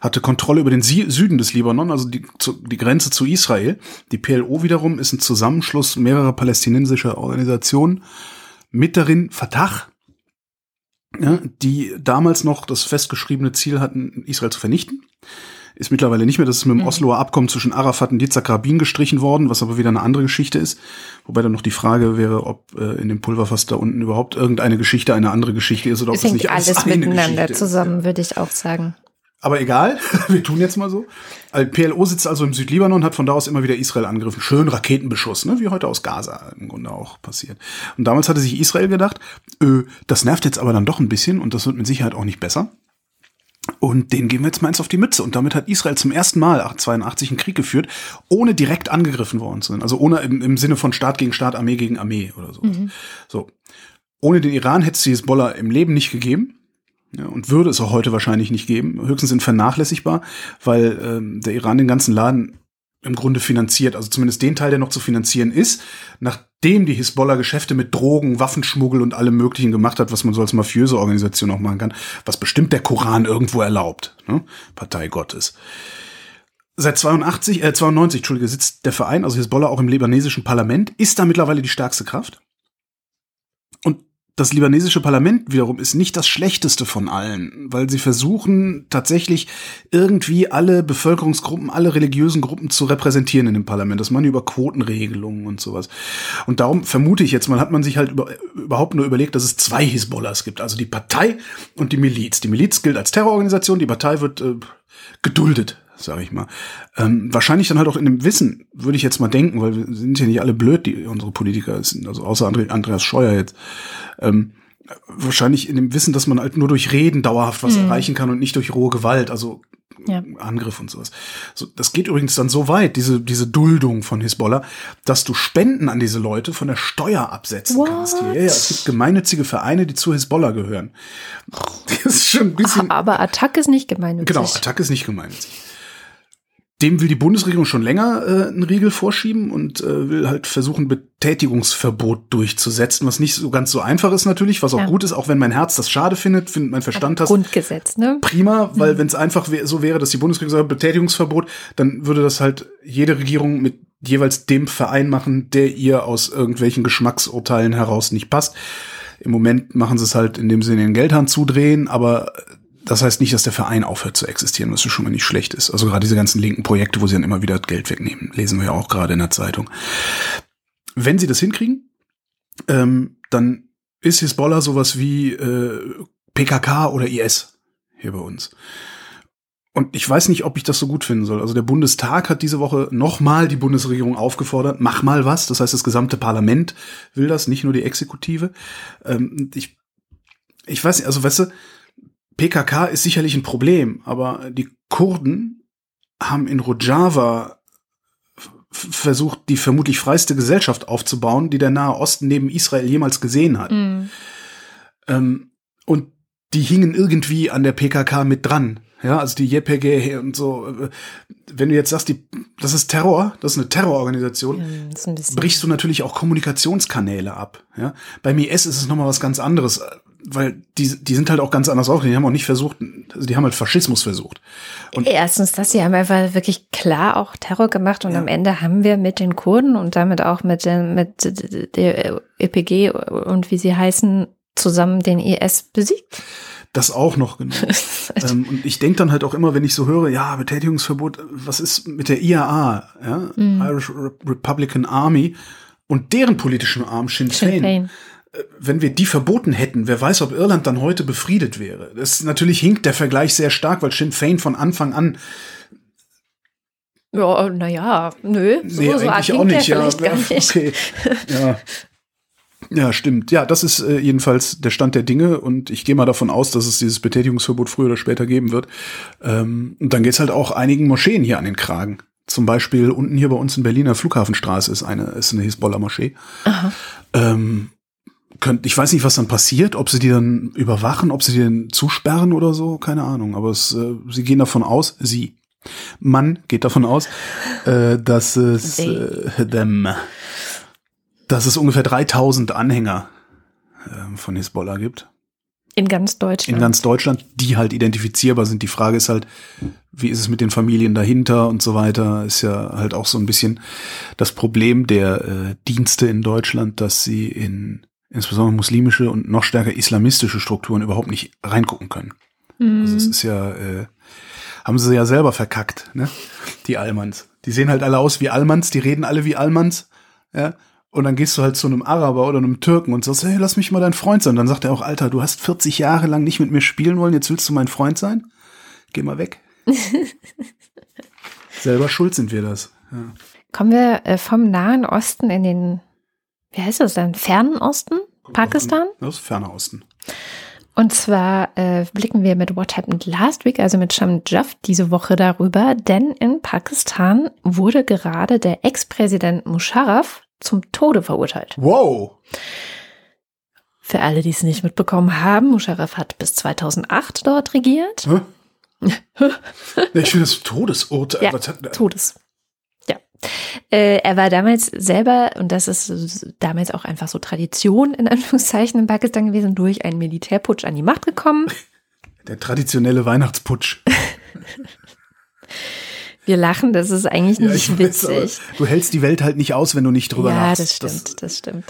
hatte Kontrolle über den Süden des Libanon, also die, die Grenze zu Israel. Die PLO wiederum ist ein Zusammenschluss mehrerer palästinensischer Organisationen. Mit darin Fatah, ja, die damals noch das festgeschriebene Ziel hatten, Israel zu vernichten. Ist mittlerweile nicht mehr. Das ist mit dem Osloer Abkommen zwischen Arafat und Yitzhak Rabin gestrichen worden, was aber wieder eine andere Geschichte ist. Wobei dann noch die Frage wäre, ob äh, in dem Pulverfass da unten überhaupt irgendeine Geschichte eine andere Geschichte ist oder ob Es nicht alles eine miteinander zusammen, würde ich auch sagen. Aber egal, wir tun jetzt mal so. Also PLO sitzt also im Südlibanon, hat von da aus immer wieder Israel angegriffen. Schön Raketenbeschuss, ne? wie heute aus Gaza im Grunde auch passiert. Und damals hatte sich Israel gedacht, äh, das nervt jetzt aber dann doch ein bisschen und das wird mit Sicherheit auch nicht besser. Und denen geben wir jetzt mal eins auf die Mütze. Und damit hat Israel zum ersten Mal 82 einen Krieg geführt, ohne direkt angegriffen worden zu sein. Also ohne im, im Sinne von Staat gegen Staat, Armee gegen Armee oder so. So. Ohne den Iran hätte es die Hezbollah im Leben nicht gegeben. Ja, und würde es auch heute wahrscheinlich nicht geben. Höchstens sind vernachlässigbar, weil ähm, der Iran den ganzen Laden im Grunde finanziert, also zumindest den Teil, der noch zu finanzieren ist, nachdem die Hisbollah Geschäfte mit Drogen, Waffenschmuggel und allem Möglichen gemacht hat, was man so als mafiöse Organisation auch machen kann, was bestimmt der Koran irgendwo erlaubt. Ne? Partei Gottes. Seit 82, äh, 92, Entschuldige, sitzt der Verein, also Hisbollah, auch im libanesischen Parlament, ist da mittlerweile die stärkste Kraft. Das libanesische Parlament wiederum ist nicht das schlechteste von allen, weil sie versuchen tatsächlich irgendwie alle Bevölkerungsgruppen, alle religiösen Gruppen zu repräsentieren in dem Parlament. Das machen die über Quotenregelungen und sowas. Und darum vermute ich jetzt mal, hat man sich halt über, überhaupt nur überlegt, dass es zwei Hisbollahs gibt. Also die Partei und die Miliz. Die Miliz gilt als Terrororganisation, die Partei wird äh, geduldet, sage ich mal. Ähm, wahrscheinlich dann halt auch in dem Wissen, würde ich jetzt mal denken, weil wir sind ja nicht alle blöd, die unsere Politiker sind, also außer André, Andreas Scheuer jetzt. Ähm, wahrscheinlich in dem Wissen, dass man halt nur durch Reden dauerhaft was erreichen kann und nicht durch rohe Gewalt, also Ja. Angriff und sowas. So, das geht übrigens dann so weit, diese, diese Duldung von Hisbollah, dass du Spenden an diese Leute von der Steuer absetzen What? kannst. Ja, ja, es gibt gemeinnützige Vereine, die zu Hisbollah gehören. Das ist schon ein bisschen. Aber Attack ist nicht gemeinnützig. Genau, Attack ist nicht gemeinnützig. Dem will die Bundesregierung schon länger äh, einen Riegel vorschieben und äh, will halt versuchen, Betätigungsverbot durchzusetzen, was nicht so ganz so einfach ist natürlich, was auch Ja. gut ist, auch wenn mein Herz das schade findet, findet mein Verstand das Grundgesetz, ne? prima, weil wenn es einfach so wäre, dass die Bundesregierung sagt, Betätigungsverbot, dann würde das halt jede Regierung mit jeweils dem Verein machen, der ihr aus irgendwelchen Geschmacksurteilen heraus nicht passt. Im Moment machen sie es halt in dem Sinne den Geldhahn zudrehen, aber das heißt nicht, dass der Verein aufhört zu existieren, was schon mal nicht schlecht ist. Also gerade diese ganzen linken Projekte, wo sie dann immer wieder Geld wegnehmen, lesen wir ja auch gerade in der Zeitung. Wenn sie das hinkriegen, ähm, dann ist Hisbollah sowas wie äh, PKK oder IS hier bei uns. Und ich weiß nicht, ob ich das so gut finden soll. Also der Bundestag hat diese Woche nochmal die Bundesregierung aufgefordert, mach mal was. Das heißt, das gesamte Parlament will das, nicht nur die Exekutive. Ähm, ich, ich weiß nicht, also weißt du, PKK ist sicherlich ein Problem, aber die Kurden haben in Rojava versucht, die vermutlich freiste Gesellschaft aufzubauen, die der Nahe Osten neben Israel jemals gesehen hat. Mhm. Ähm, und die hingen irgendwie an der PKK mit dran. Ja, also die JPG und so. Wenn du jetzt sagst, die, das ist Terror, das ist eine Terrororganisation, ja, ein brichst du natürlich auch Kommunikationskanäle ab. Ja, beim IS ist es nochmal was ganz anderes, weil die, die sind halt auch ganz anders auch. Die haben auch nicht versucht, also die haben halt Faschismus versucht. Und Erstens, dass sie haben einfach wirklich klar auch Terror gemacht und ja. am Ende haben wir mit den Kurden und damit auch mit, den, mit der EPG und wie sie heißen, zusammen den IS besiegt. Das auch noch, genau. ähm, und ich denke dann halt auch immer, wenn ich so höre, ja, Betätigungsverbot, was ist mit der IAA, ja, mhm. Irish Republican Army und deren politischen Arm Sinn Fein. Wenn wir die verboten hätten, wer weiß, ob Irland dann heute befriedet wäre. Das natürlich hinkt der Vergleich sehr stark, weil Sinn Fein von Anfang an ja, naja, nö, so, nee, so eigentlich auch nicht, ja, okay. ja. Ja, stimmt. Ja, das ist äh, jedenfalls der Stand der Dinge und ich gehe mal davon aus, dass es dieses Betätigungsverbot früher oder später geben wird. Ähm, und dann geht's halt auch einigen Moscheen hier an den Kragen. Zum Beispiel unten hier bei uns in Berliner Flughafenstraße ist eine, ist eine Hisbollah-Moschee. Ähm, könnt, ich weiß nicht, was dann passiert, ob sie die dann überwachen, ob sie die dann zusperren oder so, keine Ahnung. Aber es, äh, sie gehen davon aus, sie, Mann geht davon aus, äh, dass es äh, them dass es ungefähr 3000 Anhänger äh, von Hisbollah gibt. In ganz Deutschland. In ganz Deutschland, die halt identifizierbar sind. Die Frage ist halt, wie ist es mit den Familien dahinter und so weiter, ist ja halt auch so ein bisschen das Problem der äh, Dienste in Deutschland, dass sie in insbesondere muslimische und noch stärker islamistische Strukturen überhaupt nicht reingucken können. Mhm. Also es ist ja, äh, haben sie ja selber verkackt, ne? Die Almans. Die sehen halt alle aus wie Almans, die reden alle wie Almans, ja. Und dann gehst du halt zu einem Araber oder einem Türken und sagst, hey, lass mich mal dein Freund sein. Und dann sagt er auch, Alter, du hast 40 Jahre lang nicht mit mir spielen wollen, jetzt willst du mein Freund sein? Geh mal weg. Selber schuld sind wir das. Ja. Kommen wir äh, vom Nahen Osten in den, wie heißt das dann, fernen Osten? Pakistan? Das ist ferner Osten. Und zwar äh, blicken wir mit What Happened Last Week, also mit Sham Jaff, diese Woche darüber, denn in Pakistan wurde gerade der Ex-Präsident Musharraf zum Tode verurteit. Wow. Für alle, die es nicht mitbekommen haben, Musharraf hat bis 2008 dort regiert. Hä? ich finde das Todesurteil. Ja, Todes. Äh, er war damals selber, und das ist damals auch einfach so Tradition in Anführungszeichen in Pakistan gewesen, durch einen Militärputsch an die Macht gekommen. Der traditionelle Weihnachtsputsch. Wir lachen, das ist eigentlich nicht ja, witzig. Weiß, du hältst die Welt halt nicht aus, wenn du nicht drüber ja, lachst. Ja, das stimmt, das, das stimmt.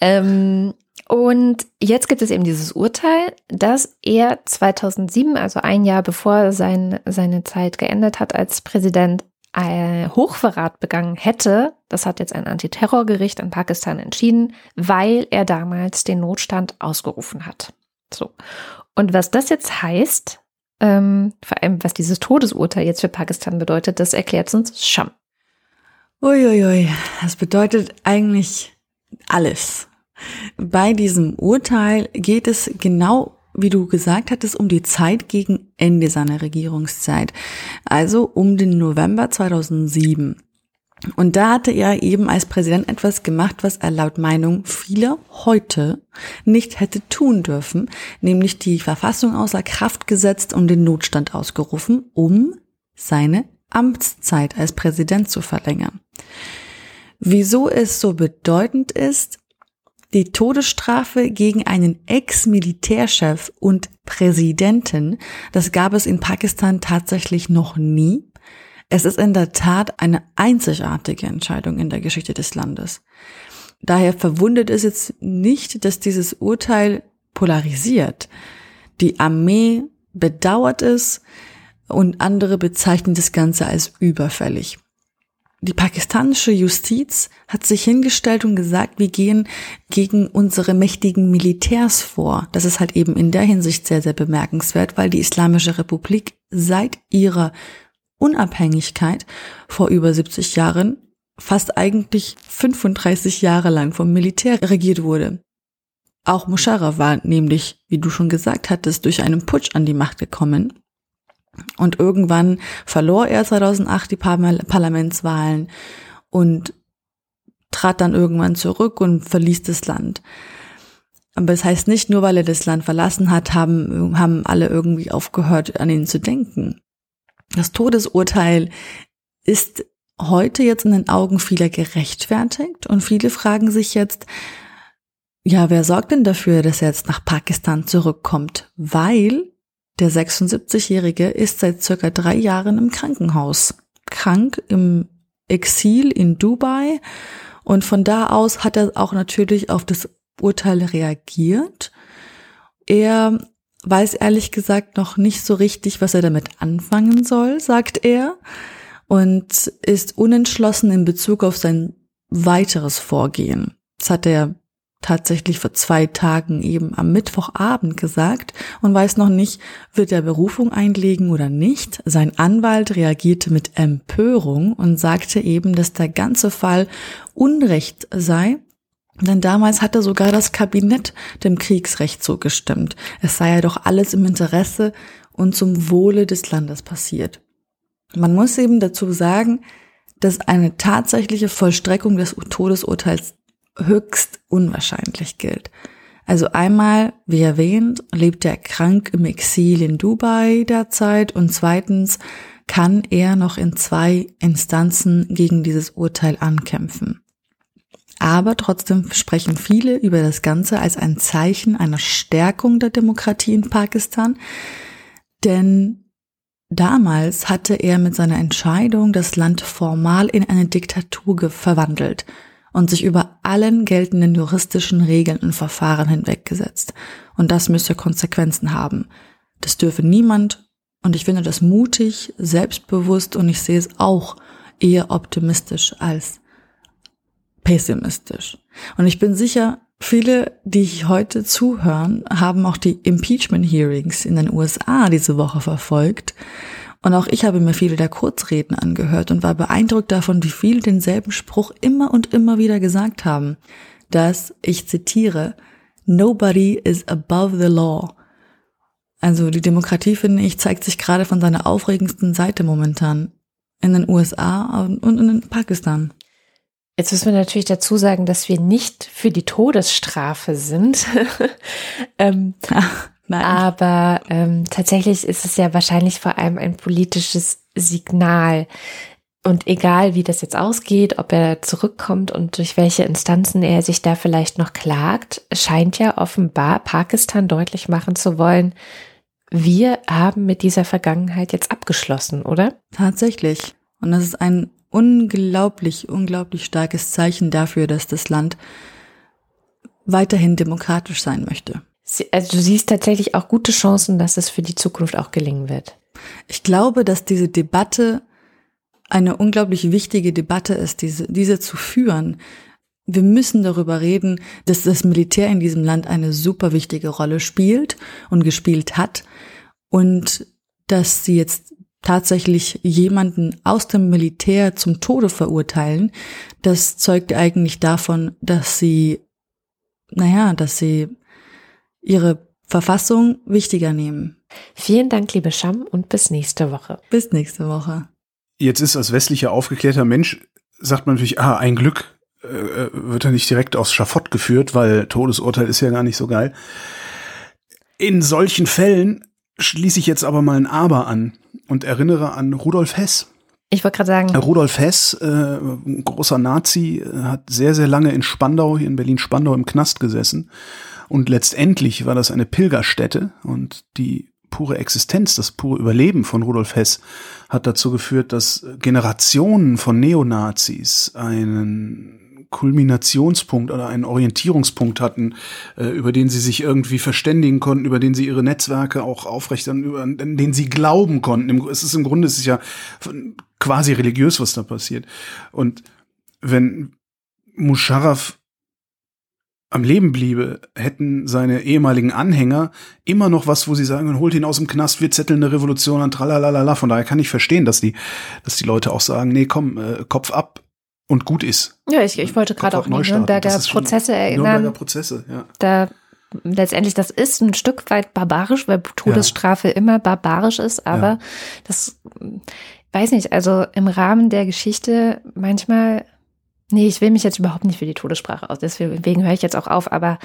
Ähm, und jetzt gibt es eben dieses Urteil, dass er 2007, also ein Jahr bevor sein, seine Zeit geendet hat als Präsident, Hochverrat begangen hätte. Das hat jetzt ein Antiterrorgericht in Pakistan entschieden, weil er damals den Notstand ausgerufen hat. So. Und was das jetzt heißt, ähm, vor allem, was dieses Todesurteil jetzt für Pakistan bedeutet, das erklärt uns Scham. Uiuiui, das bedeutet eigentlich alles. Bei diesem Urteil geht es genau, wie du gesagt hattest, um die Zeit gegen Ende seiner Regierungszeit. Also um den November 2007. Und da hatte er eben als Präsident etwas gemacht, was er laut Meinung vieler heute nicht hätte tun dürfen, nämlich die Verfassung außer Kraft gesetzt und den Notstand ausgerufen, um seine Amtszeit als Präsident zu verlängern. Wieso es so bedeutend ist, die Todesstrafe gegen einen Ex-Militärchef und Präsidenten, das gab es in Pakistan tatsächlich noch nie. Es ist in der Tat eine einzigartige Entscheidung in der Geschichte des Landes. Daher verwundert es jetzt nicht, dass dieses Urteil polarisiert. Die Armee bedauert es und andere bezeichnen das Ganze als überfällig. Die pakistanische Justiz hat sich hingestellt und gesagt, wir gehen gegen unsere mächtigen Militärs vor. Das ist halt eben in der Hinsicht sehr, sehr bemerkenswert, weil die Islamische Republik seit ihrer Unabhängigkeit vor über 70 Jahren fast eigentlich 35 Jahre lang vom Militär regiert wurde. Auch Musharraf war nämlich, wie du schon gesagt hattest, durch einen Putsch an die Macht gekommen. Und irgendwann verlor er 2008 die Parlamentswahlen und trat dann irgendwann zurück und verließ das Land. Aber es das heißt nicht, nur weil er das Land verlassen hat, haben, haben alle irgendwie aufgehört, an ihn zu denken. Das Todesurteil ist heute jetzt in den Augen vieler gerechtfertigt und viele fragen sich jetzt, ja, wer sorgt denn dafür, dass er jetzt nach Pakistan zurückkommt? Weil der 76-Jährige ist seit circa drei Jahren im Krankenhaus. Krank im Exil in Dubai. Und von da aus hat er auch natürlich auf das Urteil reagiert. Er weiß ehrlich gesagt noch nicht so richtig, was er damit anfangen soll, sagt er, und ist unentschlossen in Bezug auf sein weiteres Vorgehen. Das hat er tatsächlich vor zwei Tagen eben am Mittwochabend gesagt und weiß noch nicht, wird er Berufung einlegen oder nicht. Sein Anwalt reagierte mit Empörung und sagte eben, dass der ganze Fall Unrecht sei. Denn damals hatte sogar das Kabinett dem Kriegsrecht zugestimmt. Es sei ja doch alles im Interesse und zum Wohle des Landes passiert. Man muss eben dazu sagen, dass eine tatsächliche Vollstreckung des Todesurteils höchst unwahrscheinlich gilt. Also einmal, wie erwähnt, lebt er krank im Exil in Dubai derzeit und zweitens kann er noch in zwei Instanzen gegen dieses Urteil ankämpfen. Aber trotzdem sprechen viele über das Ganze als ein Zeichen einer Stärkung der Demokratie in Pakistan, denn damals hatte er mit seiner Entscheidung das Land formal in eine Diktatur verwandelt und sich über allen geltenden juristischen Regeln und Verfahren hinweggesetzt. Und das müsse Konsequenzen haben. Das dürfe niemand. Und ich finde das mutig, selbstbewusst und ich sehe es auch eher optimistisch als pessimistisch. Und ich bin sicher, viele, die heute zuhören, haben auch die Impeachment Hearings in den USA diese Woche verfolgt und auch ich habe mir viele der Kurzreden angehört und war beeindruckt davon, wie viele denselben Spruch immer und immer wieder gesagt haben, dass, ich zitiere, Nobody is above the law. Also die Demokratie, finde ich, zeigt sich gerade von seiner aufregendsten Seite momentan in den USA und in Pakistan. Jetzt müssen wir natürlich dazu sagen, dass wir nicht für die Todesstrafe sind. ähm, Ach, Nein. Aber ähm, tatsächlich ist es ja wahrscheinlich vor allem ein politisches Signal. Und egal, wie das jetzt ausgeht, ob er zurückkommt und durch welche Instanzen er sich da vielleicht noch klagt, scheint ja offenbar Pakistan deutlich machen zu wollen, wir haben mit dieser Vergangenheit jetzt abgeschlossen, oder? Tatsächlich. Und das ist ein unglaublich, unglaublich starkes Zeichen dafür, dass das Land weiterhin demokratisch sein möchte. Also du siehst tatsächlich auch gute Chancen, dass es für die Zukunft auch gelingen wird. Ich glaube, dass diese Debatte eine unglaublich wichtige Debatte ist, diese, diese zu führen. Wir müssen darüber reden, dass das Militär in diesem Land eine super wichtige Rolle spielt und gespielt hat und dass sie jetzt tatsächlich jemanden aus dem Militär zum Tode verurteilen, das zeugt eigentlich davon, dass sie, naja, dass sie ihre Verfassung wichtiger nehmen. Vielen Dank, liebe Scham, und bis nächste Woche. Bis nächste Woche. Jetzt ist als westlicher aufgeklärter Mensch, sagt man natürlich, ah, ein Glück äh, äh, wird er nicht direkt aufs Schafott geführt, weil Todesurteil ist ja gar nicht so geil. In solchen Fällen schließe ich jetzt aber mal ein Aber an und erinnere an Rudolf Hess. Ich wollte gerade sagen. Rudolf Hess, äh, großer Nazi, hat sehr, sehr lange in Spandau, hier in Berlin-Spandau im Knast gesessen und letztendlich war das eine Pilgerstätte und die pure Existenz, das pure Überleben von Rudolf Hess hat dazu geführt, dass Generationen von Neonazis einen Kulminationspunkt oder einen Orientierungspunkt hatten, äh, über den sie sich irgendwie verständigen konnten, über den sie ihre Netzwerke auch aufrechtern, über den sie glauben konnten. Es ist im Grunde, es ist ja quasi religiös, was da passiert. Und wenn Musharraf am Leben bliebe, hätten seine ehemaligen Anhänger immer noch was, wo sie sagen, holt ihn aus dem Knast, wir zetteln eine Revolution an, tralalala. Von daher kann ich verstehen, dass die, dass die Leute auch sagen, nee, komm, äh, Kopf ab und gut ist. Ja, ich, ich wollte gerade auch an die Nürnberger Prozesse erinnern. Nürnberger Prozesse, ja. Da letztendlich, das ist ein Stück weit barbarisch, weil Todesstrafe ja. immer barbarisch ist, aber ja. das weiß nicht, also im Rahmen der Geschichte manchmal Nee, ich will mich jetzt überhaupt nicht für die Todessprache aus. Deswegen höre ich jetzt auch auf. Aber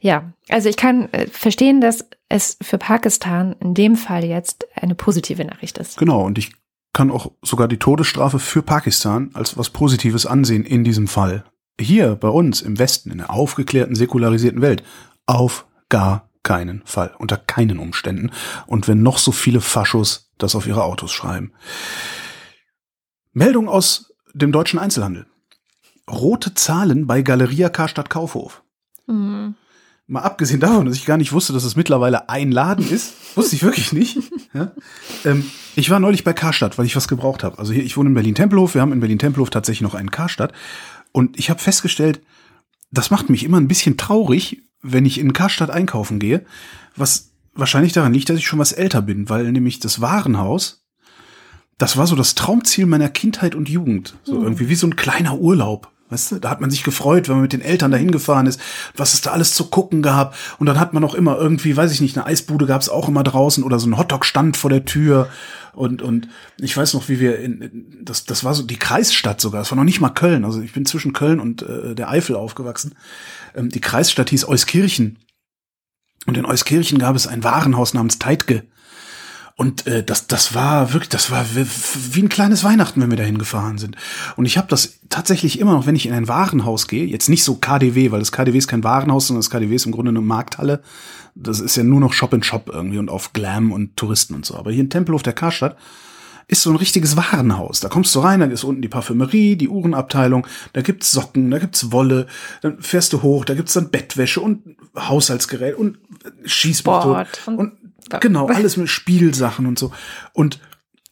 ja, also ich kann äh, verstehen, dass es für Pakistan in dem Fall jetzt eine positive Nachricht ist. Genau, und ich kann auch sogar die Todesstrafe für Pakistan als was Positives ansehen in diesem Fall. Hier bei uns im Westen, in der aufgeklärten, säkularisierten Welt, auf gar keinen Fall, unter keinen Umständen. Und wenn noch so viele Faschos das auf ihre Autos schreiben. Meldung aus dem deutschen Einzelhandel. Rote Zahlen bei Galeria Karstadt Kaufhof. Mhm. Mal abgesehen davon, dass ich gar nicht wusste, dass es mittlerweile ein Laden ist, wusste ich wirklich nicht. Ja? Ähm, ich war neulich bei Karstadt, weil ich was gebraucht habe. Also hier, ich wohne in Berlin-Tempelhof, wir haben in Berlin-Tempelhof tatsächlich noch einen Karstadt. Und ich habe festgestellt, das macht mich immer ein bisschen traurig, wenn ich in Karstadt einkaufen gehe, was wahrscheinlich daran liegt, dass ich schon was älter bin, weil nämlich das Warenhaus, das war so das Traumziel meiner Kindheit und Jugend. So mhm. irgendwie wie so ein kleiner Urlaub. Weißt du, da hat man sich gefreut, wenn man mit den Eltern dahin gefahren ist, was es da alles zu gucken gab. Und dann hat man auch immer irgendwie, weiß ich nicht, eine Eisbude gab es auch immer draußen oder so ein Hotdog-Stand vor der Tür. Und, und ich weiß noch, wie wir in, das, das war so die Kreisstadt sogar. Das war noch nicht mal Köln. Also ich bin zwischen Köln und äh, der Eifel aufgewachsen. Ähm, die Kreisstadt hieß Euskirchen. Und in Euskirchen gab es ein Warenhaus namens Teitge. Und äh, das, das war wirklich, das war wie ein kleines Weihnachten, wenn wir dahin gefahren sind. Und ich habe das tatsächlich immer noch, wenn ich in ein Warenhaus gehe, jetzt nicht so KDW, weil das KDW ist kein Warenhaus, sondern das KDW ist im Grunde eine Markthalle. Das ist ja nur noch Shop in Shop irgendwie und auf Glam und Touristen und so. Aber hier in Tempelhof der Karstadt ist so ein richtiges Warenhaus. Da kommst du rein, da ist unten die Parfümerie, die Uhrenabteilung, da gibt's Socken, da gibt's Wolle, dann fährst du hoch, da gibt's dann Bettwäsche und Haushaltsgerät und Schießpistole und, und genau, alles mit Spielsachen und so. Und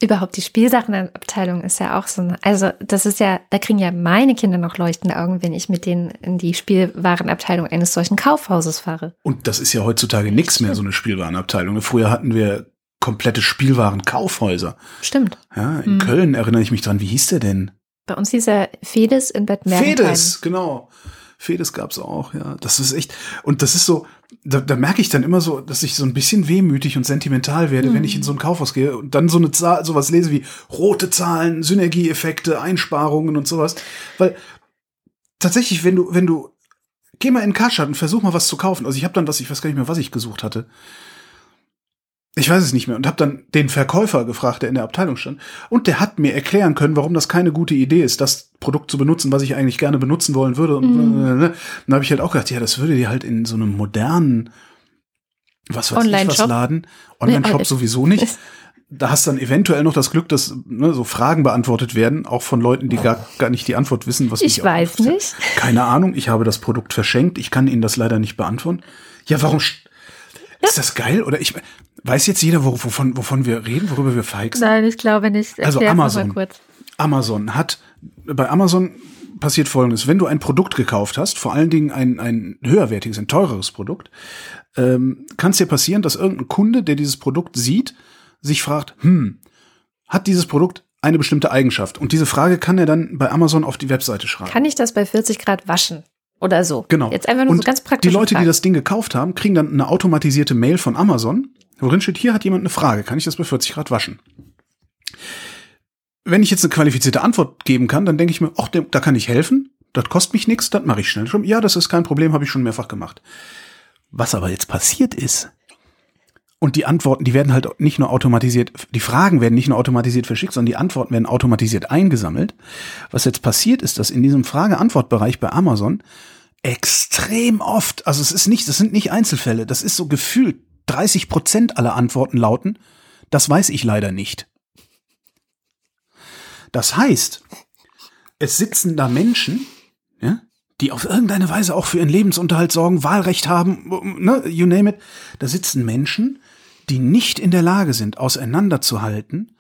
Überhaupt die Spielsachenabteilung ist ja auch so eine, also das ist ja, da kriegen ja meine Kinder noch leuchtende Augen, wenn ich mit denen in die Spielwarenabteilung eines solchen Kaufhauses fahre. Und das ist ja heutzutage nichts mehr, so eine Spielwarenabteilung. Früher hatten wir komplette Spielwarenkaufhäuser. Stimmt. Ja, in hm. Köln erinnere ich mich dran. Wie hieß der denn? Bei uns hieß er Fedes in Bad Mergentheim. Fedes, genau. Fedes gab's auch, ja. Das ist echt, und das ist so, da, da merke ich dann immer so, dass ich so ein bisschen wehmütig und sentimental werde, mhm. wenn ich in so ein Kaufhaus gehe und dann so eine Zahl, sowas lese wie rote Zahlen, Synergieeffekte, Einsparungen und sowas. Weil tatsächlich, wenn du, wenn du, geh mal in den Karstadt und versuch mal was zu kaufen. Also ich habe dann was, ich weiß gar nicht mehr, was ich gesucht hatte. Ich weiß es nicht mehr und habe dann den Verkäufer gefragt, der in der Abteilung stand. Und der hat mir erklären können, warum das keine gute Idee ist, das Produkt zu benutzen, was ich eigentlich gerne benutzen wollen würde. Und mhm. dann habe ich halt auch gedacht, ja, das würde dir halt in so einem modernen, was weiß Online ich, was Laden, Online-Shop nee, sowieso nicht. Da hast dann eventuell noch das Glück, dass ne, so Fragen beantwortet werden, auch von Leuten, die gar, gar nicht die Antwort wissen. Was ich weiß nicht. Keine Ahnung, ich habe das Produkt verschenkt, ich kann Ihnen das leider nicht beantworten. Ja, warum ist das geil? Oder ich weiß jetzt jeder, wovon, wovon wir reden, worüber wir feixen? Nein, ich glaube nicht. Erklär also Amazon. Amazon hat, bei Amazon passiert Folgendes. Wenn du ein Produkt gekauft hast, vor allen Dingen ein, ein höherwertiges, ein teureres Produkt, ähm, kann es dir passieren, dass irgendein Kunde, der dieses Produkt sieht, sich fragt, hm, hat dieses Produkt eine bestimmte Eigenschaft? Und diese Frage kann er dann bei Amazon auf die Webseite schreiben. Kann ich das bei 40 Grad waschen? Oder so. Genau. Jetzt einfach nur und so ganz praktisch. Die Leute, Fragen. die das Ding gekauft haben, kriegen dann eine automatisierte Mail von Amazon, worin steht, hier hat jemand eine Frage, kann ich das bei 40 Grad waschen? Wenn ich jetzt eine qualifizierte Antwort geben kann, dann denke ich mir, ach, da kann ich helfen, das kostet mich nichts, das mache ich schnell. Ja, das ist kein Problem, habe ich schon mehrfach gemacht. Was aber jetzt passiert ist, und die Antworten, die werden halt nicht nur automatisiert, die Fragen werden nicht nur automatisiert verschickt, sondern die Antworten werden automatisiert eingesammelt. Was jetzt passiert ist, dass in diesem Frage-Antwort-Bereich bei Amazon extrem oft, also es ist nicht, das sind nicht Einzelfälle, das ist so gefühlt 30 Prozent aller Antworten lauten, das weiß ich leider nicht. Das heißt, es sitzen da Menschen, ja, die auf irgendeine Weise auch für ihren Lebensunterhalt sorgen, Wahlrecht haben, ne, you name it. Da sitzen Menschen, die nicht in der Lage sind, auseinanderzuhalten,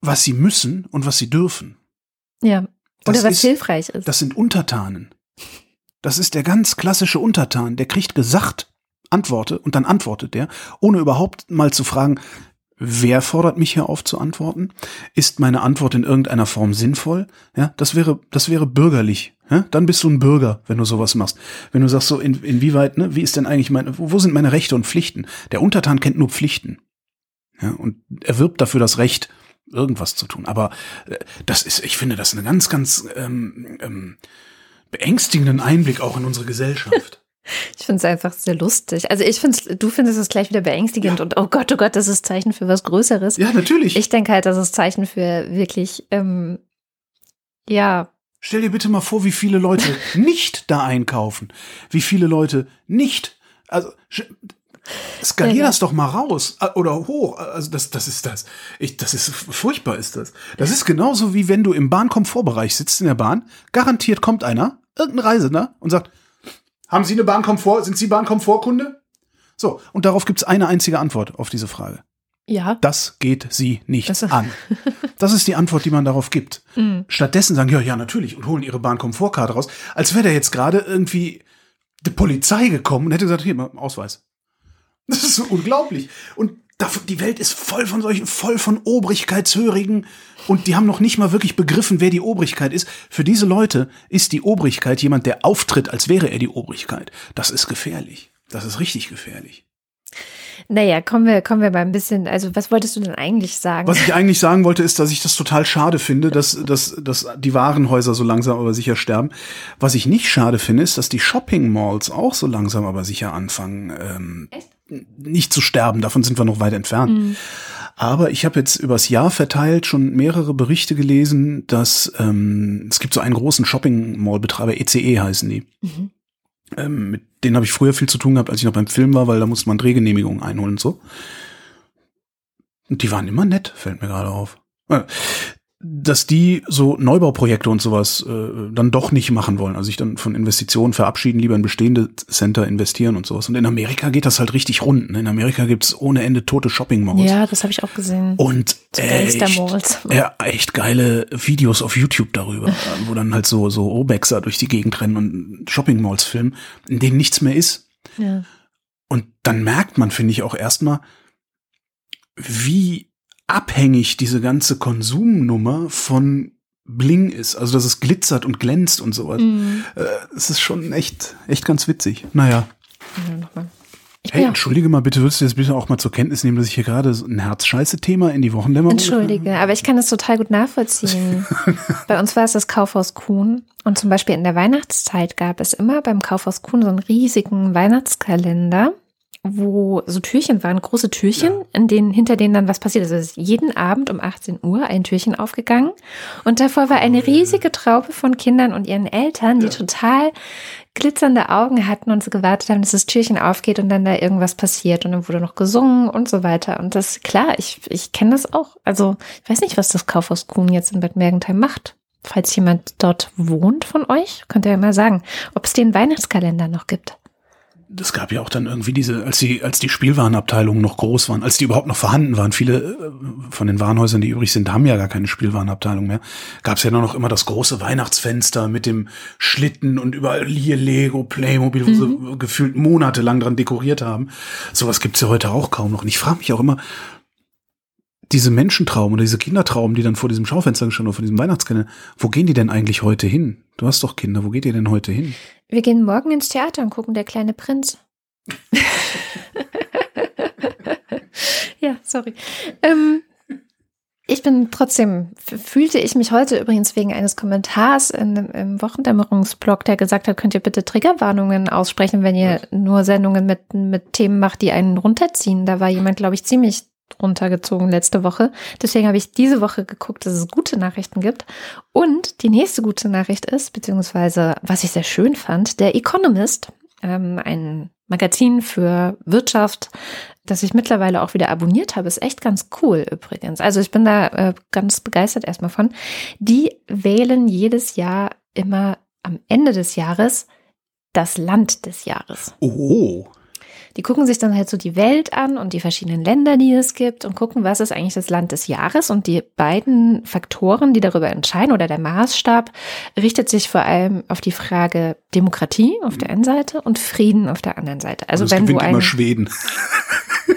was sie müssen und was sie dürfen. Ja. Oder das was ist, hilfreich ist. Das sind Untertanen. Das ist der ganz klassische Untertan, der kriegt gesagt, antworte und dann antwortet der, ohne überhaupt mal zu fragen, Wer fordert mich hier auf zu antworten? Ist meine Antwort in irgendeiner Form sinnvoll? Ja, das wäre, das wäre bürgerlich. Ja? Dann bist du ein Bürger, wenn du sowas machst. Wenn du sagst so, in, inwieweit, ne, wie ist denn eigentlich meine, wo sind meine Rechte und Pflichten? Der Untertan kennt nur Pflichten. Ja, und er wirbt dafür das Recht, irgendwas zu tun. Aber äh, das ist, ich finde, das eine ganz, ganz ähm, ähm, beängstigenden Einblick auch in unsere Gesellschaft. Ich finde es einfach sehr lustig. Also ich finde du findest es gleich wieder beängstigend ja. und oh Gott, oh Gott, das ist Zeichen für was Größeres. Ja, natürlich. Ich denke halt, das ist Zeichen für wirklich, ähm, ja. Stell dir bitte mal vor, wie viele Leute nicht da einkaufen. Wie viele Leute nicht, also skalier ja, das doch mal raus oder hoch. Also das, das ist das. Ich, das ist furchtbar, ist das. Das ist genauso wie wenn du im Bahnkomfortbereich sitzt in der Bahn. Garantiert kommt einer, irgendein Reisender und sagt, haben Sie eine Bahnkomfort? Sind Sie Bahnkomfortkunde? So, und darauf gibt es eine einzige Antwort auf diese Frage. Ja. Das geht Sie nicht das an. Das ist die Antwort, die man darauf gibt. Mhm. Stattdessen sagen, ja, ja, natürlich, und holen Ihre Bahnkomfortkarte raus, als wäre da jetzt gerade irgendwie die Polizei gekommen und hätte gesagt, hier, mal Ausweis. Das ist so unglaublich. Und die Welt ist voll von solchen, voll von Obrigkeitshörigen und die haben noch nicht mal wirklich begriffen, wer die Obrigkeit ist. Für diese Leute ist die Obrigkeit jemand, der auftritt, als wäre er die Obrigkeit. Das ist gefährlich. Das ist richtig gefährlich. Naja, kommen wir, kommen wir mal ein bisschen, also was wolltest du denn eigentlich sagen? Was ich eigentlich sagen wollte, ist, dass ich das total schade finde, dass, dass, dass die Warenhäuser so langsam aber sicher sterben. Was ich nicht schade finde, ist, dass die Shopping Malls auch so langsam aber sicher anfangen, ähm, nicht zu sterben. Davon sind wir noch weit entfernt. Mhm. Aber ich habe jetzt übers Jahr verteilt schon mehrere Berichte gelesen, dass ähm, es gibt so einen großen Shopping-Mall-Betreiber, ECE e heißen die. Mhm. Ähm, mit denen habe ich früher viel zu tun gehabt, als ich noch beim Film war, weil da musste man Drehgenehmigungen einholen und so. Und die waren immer nett, fällt mir gerade auf. Dass die so Neubauprojekte und sowas äh, dann doch nicht machen wollen. Also sich dann von Investitionen verabschieden, lieber in bestehende Center investieren und sowas. Und in Amerika geht das halt richtig rund. Ne? In Amerika gibt's ohne Ende tote Shopping-Malls. Ja, das habe ich auch gesehen. Und echt, ja, echt geile Videos auf YouTube darüber, wo dann halt so, so Obexer durch die Gegend rennen und Shopping-Malls filmen, in denen nichts mehr ist. Ja. Und dann merkt man, finde ich, auch erstmal, wie abhängig diese ganze Konsumnummer von Bling ist, also dass es glitzert und glänzt und sowas. Mhm. Äh, es ist schon echt, echt ganz witzig. Naja. Ja, hey, entschuldige mal bitte, würdest du das bitte auch mal zur Kenntnis nehmen, dass ich hier gerade so ein Herzscheiße-Thema in die Wochendämmerung Entschuldige, aber ich kann das total gut nachvollziehen. Bei uns war es das Kaufhaus Kuhn und zum Beispiel in der Weihnachtszeit gab es immer beim Kaufhaus Kuhn so einen riesigen Weihnachtskalender wo so Türchen waren, große Türchen, ja. in denen, hinter denen dann was passiert ist. Also ist jeden Abend um 18 Uhr ein Türchen aufgegangen und davor war eine riesige Traube von Kindern und ihren Eltern, die ja. total glitzernde Augen hatten und so gewartet haben, dass das Türchen aufgeht und dann da irgendwas passiert und dann wurde noch gesungen und so weiter. Und das, klar, ich, ich kenne das auch. Also, ich weiß nicht, was das Kaufhaus Kuhn jetzt in Bad Mergentheim macht. Falls jemand dort wohnt von euch, könnt ihr ja mal sagen, ob es den Weihnachtskalender noch gibt es gab ja auch dann irgendwie diese, als die, als die Spielwarenabteilungen noch groß waren, als die überhaupt noch vorhanden waren, viele äh, von den Warenhäusern, die übrig sind, haben ja gar keine Spielwarenabteilung mehr, gab es ja nur noch immer das große Weihnachtsfenster mit dem Schlitten und überall hier Lego, Playmobil, wo mhm. sie gefühlt monatelang dran dekoriert haben. Sowas gibt's ja heute auch kaum noch. Und ich frage mich auch immer, diese Menschentraum oder diese Kindertraum, die dann vor diesem Schaufenster gestanden oder vor diesem Weihnachtskalender, wo gehen die denn eigentlich heute hin? Du hast doch Kinder, wo geht ihr denn heute hin? Wir gehen morgen ins Theater und gucken Der kleine Prinz. ja, sorry. Ähm, ich bin trotzdem, fühlte ich mich heute übrigens wegen eines Kommentars in, im Wochendämmerungsblog, der gesagt hat, könnt ihr bitte Triggerwarnungen aussprechen, wenn ihr nur Sendungen mit, mit Themen macht, die einen runterziehen. Da war jemand, glaube ich, ziemlich runtergezogen letzte Woche. Deswegen habe ich diese Woche geguckt, dass es gute Nachrichten gibt. Und die nächste gute Nachricht ist, beziehungsweise was ich sehr schön fand, der Economist, ähm, ein Magazin für Wirtschaft, das ich mittlerweile auch wieder abonniert habe, ist echt ganz cool übrigens. Also ich bin da äh, ganz begeistert erstmal von. Die wählen jedes Jahr immer am Ende des Jahres das Land des Jahres. Oh die gucken sich dann halt so die Welt an und die verschiedenen Länder, die es gibt und gucken, was ist eigentlich das Land des Jahres. Und die beiden Faktoren, die darüber entscheiden oder der Maßstab, richtet sich vor allem auf die Frage Demokratie auf der einen Seite und Frieden auf der anderen Seite. Also wenn du ein, immer Schweden.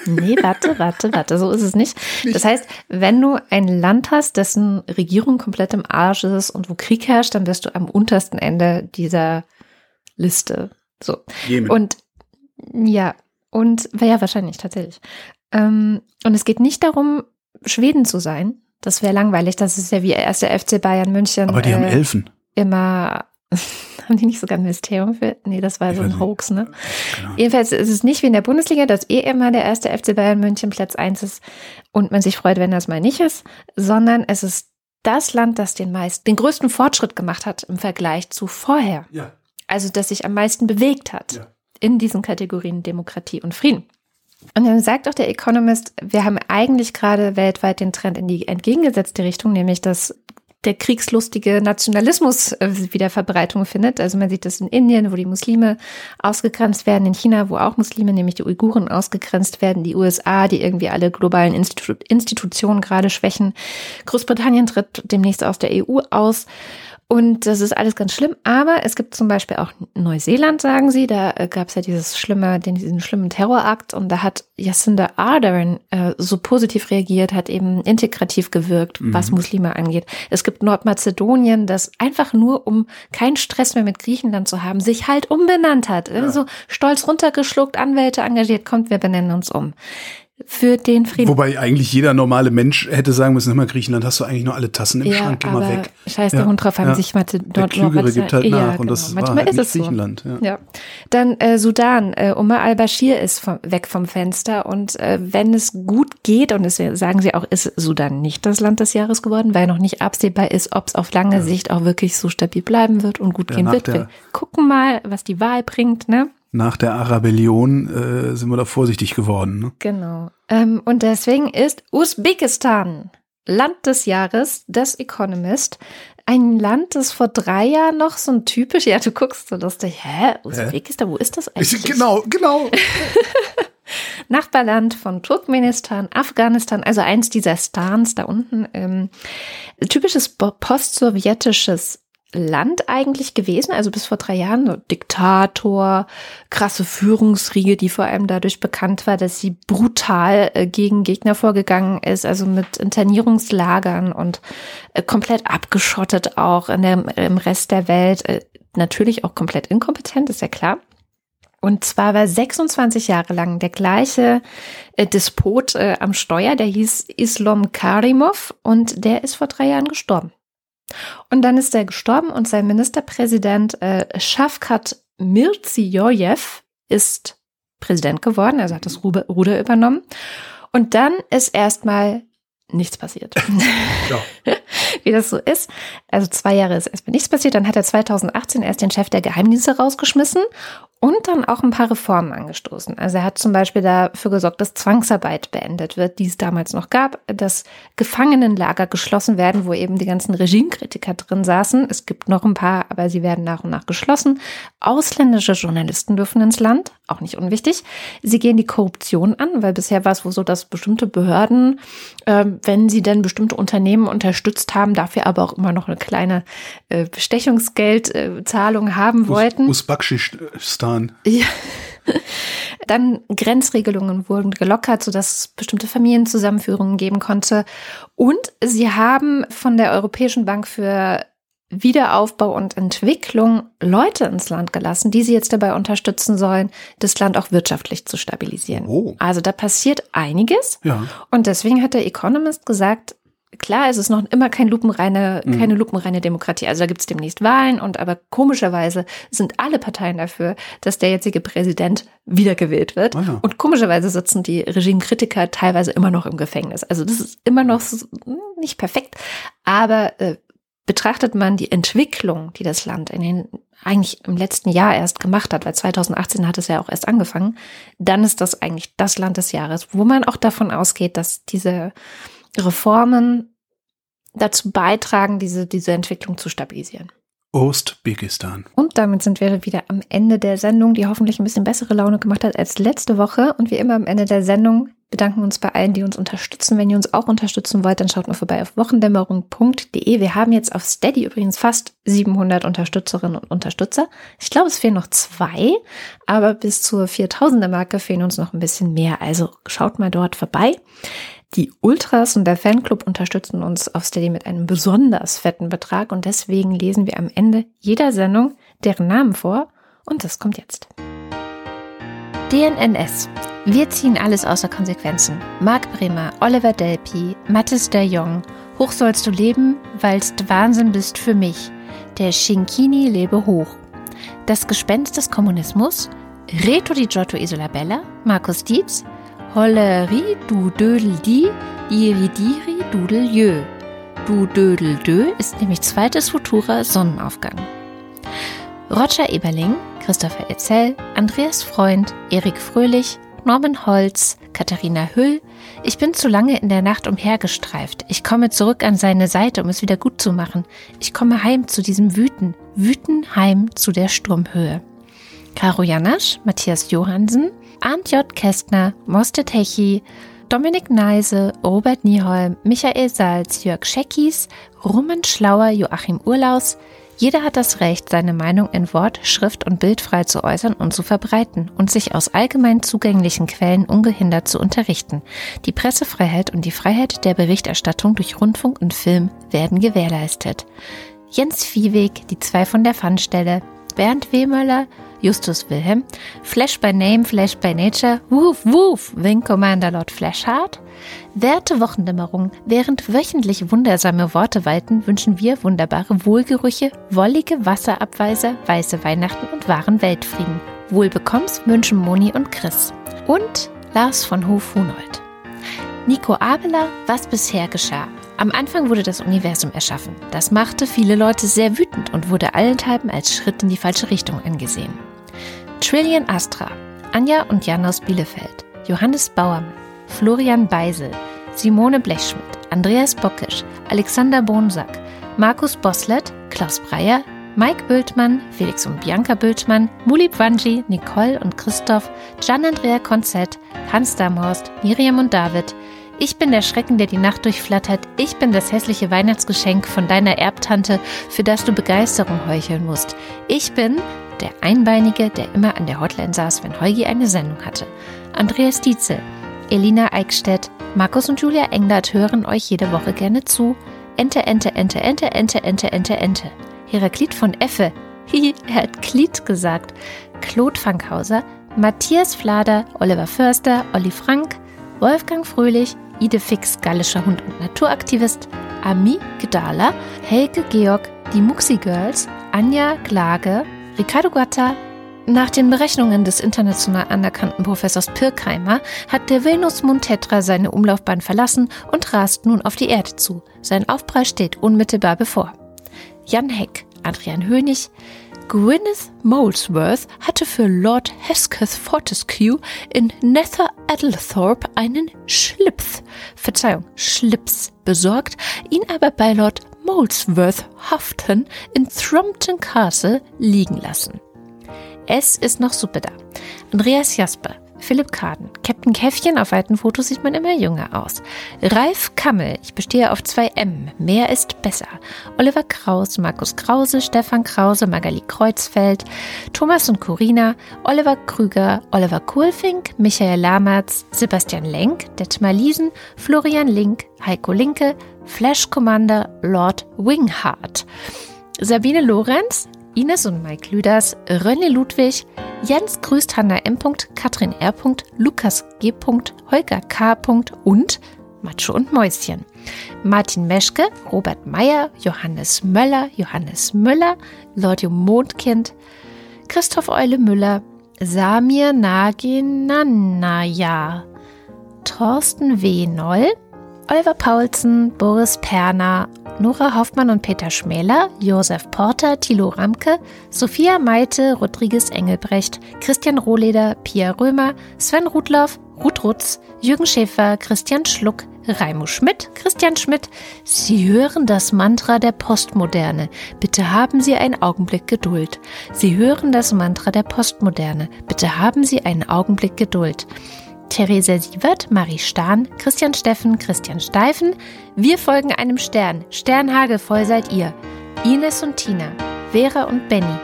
Nee, warte, warte, warte, so ist es nicht. Das heißt, wenn du ein Land hast, dessen Regierung komplett im Arsch ist und wo Krieg herrscht, dann wirst du am untersten Ende dieser Liste. So. Jemen. Und ja, und ja, wahrscheinlich tatsächlich. Ähm, und es geht nicht darum, Schweden zu sein, Das wäre langweilig. Das ist ja wie erst der FC Bayern München. Aber die äh, haben Elfen. Immer. haben die nicht sogar ein Mysterium für? Nee, das war Ich so ein. Hoax, ne? Genau. Jedenfalls ist es nicht wie in der Bundesliga, dass eh immer der erste FC Bayern München Platz eins ist und man sich freut, wenn das mal nicht ist, sondern es ist das Land, das den meisten, den größten Fortschritt gemacht hat im Vergleich zu vorher. Ja. Also, das sich am meisten bewegt hat Ja. In diesen Kategorien Demokratie und Frieden. Und dann sagt auch der Economist, wir haben eigentlich gerade weltweit den Trend in die entgegengesetzte Richtung, nämlich dass der kriegslustige Nationalismus äh, wieder Verbreitung findet. Also man sieht das in Indien, wo die Muslime ausgegrenzt werden, in China, wo auch Muslime, nämlich die Uiguren, ausgegrenzt werden, die USA, die irgendwie alle globalen Institu Institutionen gerade schwächen. Großbritannien tritt demnächst aus der EU aus. Und das ist alles ganz schlimm. Aber es gibt zum Beispiel auch Neuseeland, sagen sie. Da gab es ja dieses schlimme, den, diesen schlimmen Terrorakt. Und da hat Jacinda Ardern äh, so positiv reagiert, hat eben integrativ gewirkt, was Muslime angeht. Es gibt Nordmazedonien, das einfach nur, um keinen Stress mehr mit Griechenland zu haben, sich halt umbenannt hat. Also stolz runtergeschluckt, Anwälte engagiert, kommt, wir benennen uns um. Für den Frieden. Wobei eigentlich jeder normale Mensch hätte sagen müssen, mal, Griechenland, hast du eigentlich noch alle Tassen im Schrank, geh mal aber weg. Scheiß der Ja, Hund drauf, haben ja. sich Mathe Der dort Klügere gibt halt nach Ja, und das genau. war Manchmal halt ist es so. Griechenland. Ja. Ja. Dann äh, Sudan. Äh, Omar al-Bashir ist vom, weg vom Fenster. Und äh, wenn es gut geht, und es sagen sie auch, ist Sudan nicht das Land des Jahres geworden, weil noch nicht absehbar ist, ob es auf lange Sicht auch wirklich so stabil bleiben wird und gut Ja, gehen wird. der- Wir gucken mal, was die Wahl bringt, ne? Nach der Arabellion äh, sind wir da vorsichtig geworden. Ne? Genau. Ähm, und deswegen ist Usbekistan Land des Jahres des Economist. Ein Land, das vor drei Jahren noch so ein typisch, ja, du guckst so lustig, hä, Usbekistan, wo ist das eigentlich? Genau, genau. Nachbarland von Turkmenistan, Afghanistan, also eins dieser Stans da unten. Ähm, typisches postsowjetisches Land eigentlich gewesen, also bis vor drei Jahren, so Diktator, krasse Führungsriege, die vor allem dadurch bekannt war, dass sie brutal äh, gegen Gegner vorgegangen ist, also mit Internierungslagern und äh, komplett abgeschottet auch in der, im Rest der Welt, äh, natürlich auch komplett inkompetent, ist ja klar. Und zwar war 26 Jahre lang der gleiche äh, Despot am Steuer, der hieß Islom Karimov und der ist vor drei Jahren gestorben. Und dann ist er gestorben und sein Ministerpräsident äh, Shafkat Mirziyoyev ist Präsident geworden, also hat das Ruder Ruder übernommen. Und dann ist erstmal nichts passiert. Ja. Wie das so ist. Also zwei Jahre ist erstmal nichts passiert. Dann hat er 2018 erst den Chef der Geheimdienste rausgeschmissen und dann auch ein paar Reformen angestoßen. Also er hat zum Beispiel dafür gesorgt, dass Zwangsarbeit beendet wird, die es damals noch gab, dass Gefangenenlager geschlossen werden, wo eben die ganzen Regimekritiker drin saßen. Es gibt noch ein paar, aber sie werden nach und nach geschlossen. Ausländische Journalisten dürfen ins Land, auch nicht unwichtig. Sie gehen die Korruption an, weil bisher war es wohl so, dass bestimmte Behörden, ähm, wenn sie denn bestimmte Unternehmen unterstützt haben, dafür aber auch immer noch eine kleine äh, Bestechungsgeldzahlung haben wollten. Usbekistan. Ja. Dann Grenzregelungen wurden gelockert, sodass es bestimmte Familienzusammenführungen geben konnte. Und sie haben von der Europäischen Bank für Wiederaufbau und Entwicklung Leute ins Land gelassen, die sie jetzt dabei unterstützen sollen, das Land auch wirtschaftlich zu stabilisieren. Oh. Also da passiert einiges. Ja. Und deswegen hat der Economist gesagt, klar, es ist noch immer kein lupenreine, keine lupenreine Demokratie. Also da gibt es demnächst Wahlen und aber komischerweise sind alle Parteien dafür, dass der jetzige Präsident wiedergewählt wird. Ah ja. Und komischerweise sitzen die Regimekritiker teilweise immer noch im Gefängnis. Also das ist immer noch hm, nicht perfekt, aber äh, betrachtet man die Entwicklung, die das Land in den eigentlich im letzten Jahr erst gemacht hat, weil 2018 hat es ja auch erst angefangen, dann ist das eigentlich das Land des Jahres, wo man auch davon ausgeht, dass diese Reformen dazu beitragen, diese, diese Entwicklung zu stabilisieren. Ostbekistan. Und damit sind wir wieder am Ende der Sendung, die hoffentlich ein bisschen bessere Laune gemacht hat als letzte Woche. Und wie immer am Ende der Sendung bedanken wir uns bei allen, die uns unterstützen. Wenn ihr uns auch unterstützen wollt, dann schaut mal vorbei auf wochendämmerung.de. Wir haben jetzt auf Steady übrigens fast 700 Unterstützerinnen und Unterstützer. Ich glaube, es fehlen noch zwei, aber bis zur 4000er Marke fehlen uns noch ein bisschen mehr. Also schaut mal dort vorbei. Die Ultras und der Fanclub unterstützen uns auf Steady mit einem besonders fetten Betrag und deswegen lesen wir am Ende jeder Sendung deren Namen vor und das kommt jetzt. DNNS. Wir ziehen alles außer Konsequenzen. Marc Bremer, Oliver Delpi, Mathis de Jong, Hoch sollst du leben, weil's Wahnsinn bist für mich. Der Shinkini lebe hoch. Das Gespenst des Kommunismus, Reto di Giotto Isola Markus Dietz, Holleri du Dödel di, Iridiri Dudel jö. Du Dödel dö ist nämlich zweites Futura Sonnenaufgang. Roger Eberling, Christopher Etzel, Andreas Freund, Erik Fröhlich, Norman Holz, Katharina Hüll. Ich bin zu lange in der Nacht umhergestreift. Ich komme zurück an seine Seite, um es wieder gut zu machen. Ich komme heim zu diesem Wüten, Wüten heim zu der Sturmhöhe. Caro Janasch, Matthias Johansen, Arndt J. Kästner, Moste Techi, Dominik Neise, Robert Nieholm, Michael Salz, Jörg Scheckis, Rummen Schlauer, Joachim Urlaus, jeder hat das Recht, seine Meinung in Wort, Schrift und Bild frei zu äußern und zu verbreiten und sich aus allgemein zugänglichen Quellen ungehindert zu unterrichten. Die Pressefreiheit und die Freiheit der Berichterstattung durch Rundfunk und Film werden gewährleistet. Jens Viehweg, die zwei von der Pfannstelle, Bernd Wehmöller, Justus Wilhelm, Flash by Name, Flash by Nature, Woof Woof, Wing Commander Lord Flashheart. Werte Wochendämmerung, während wöchentlich wundersame Worte walten, wünschen wir wunderbare Wohlgerüche, wollige Wasserabweiser, weiße Weihnachten und wahren Weltfrieden. Wohlbekomm's wünschen Moni und Chris. Und Lars von Hof-Hunold. Nico Abela, was bisher geschah. Am Anfang wurde das Universum erschaffen. Das machte viele Leute sehr wütend und wurde allenthalben als Schritt in die falsche Richtung angesehen. Trillion Astra, Anja und Jan aus Bielefeld, Johannes Bauermann, Florian Beisel, Simone Blechschmidt, Andreas Bockisch, Alexander Bonsack, Markus Boslett, Klaus Breyer, Mike Bültmann, Felix und Bianca Bültmann, Mulib Wanji, Nicole und Christoph, Gian-Andrea Konzett, Hans Damhorst, Miriam und David. Ich bin der Schrecken, der die Nacht durchflattert. Ich bin das hässliche Weihnachtsgeschenk von deiner Erbtante, für das du Begeisterung heucheln musst. Ich bin der Einbeinige, der immer an der Hotline saß, wenn Heugi eine Sendung hatte. Andreas Dietzel, Elina Eickstedt, Markus und Julia Englert hören euch jede Woche gerne zu. Ente, Ente, Ente, Ente, Ente, Ente, Ente, Ente. Heraklit von Effe. Hihi, er hat Glied gesagt. Claude Fankhauser, Matthias Flader, Oliver Förster, Olli Frank, Wolfgang Fröhlich, Ide Fix, gallischer Hund und Naturaktivist, Ami Gdala, Helge Georg, die Muxi Girls, Anja Glage, Ricardo Gatta, nach den Berechnungen des international anerkannten Professors Pirkheimer hat der Venus-Mond Tetra seine Umlaufbahn verlassen und rast nun auf die Erde zu. Sein Aufprall steht unmittelbar bevor. Jan Heck, Adrian Hönig, Gwyneth Molesworth hatte für Lord Hesketh Fortescue in Nether Addlethorpe einen Schlips, Verzeihung, Schlips besorgt, ihn aber bei Lord Molesworth Houghton in Thrompton Castle liegen lassen. Es ist noch Suppe da. Andreas Jasper, Philipp Kaden, Captain Käffchen, auf alten Fotos sieht man immer jünger aus. Ralf Kammel, ich bestehe auf zwei M, mehr ist besser. Oliver Kraus, Markus Krause, Stefan Krause, Magali Kreuzfeld, Thomas und Corina, Oliver Krüger, Oliver Kohlfink, Michael Lamertz, Sebastian Lenk, Detmar Liesen, Florian Link, Heiko Linke, Flash Commander Lord Wingheart. Sabine Lorenz, Ines und Mike Lüders, René Ludwig, Jens grüßt Hanna M. Katrin R. Lukas G. Holger K. und Macho und Mäuschen. Martin Meschke, Robert Meyer, Johannes Möller, Johannes Müller, Lordium Mondkind, Christoph Eule Müller, Samir Naginanaya, Thorsten W. Noll, Oliver Paulsen, Boris Perner, Nora Hoffmann und Peter Schmäler, Josef Porter, Thilo Ramke, Sophia Meite, Rodriguez Engelbrecht, Christian Rohleder, Pia Römer, Sven Rudloff, Ruth Rutz, Jürgen Schäfer, Christian Schluck, Raimo Schmidt, Christian Schmidt. Sie hören das Mantra der Postmoderne. Bitte haben Sie einen Augenblick Geduld. Sie hören das Mantra der Postmoderne. Bitte haben Sie einen Augenblick Geduld. Therese Sievert, Marie Stahn, Christian Steffen, Christian Steifen. Wir folgen einem Stern. Sternhagelvoll seid ihr. Ines und Tina, Vera und Benny.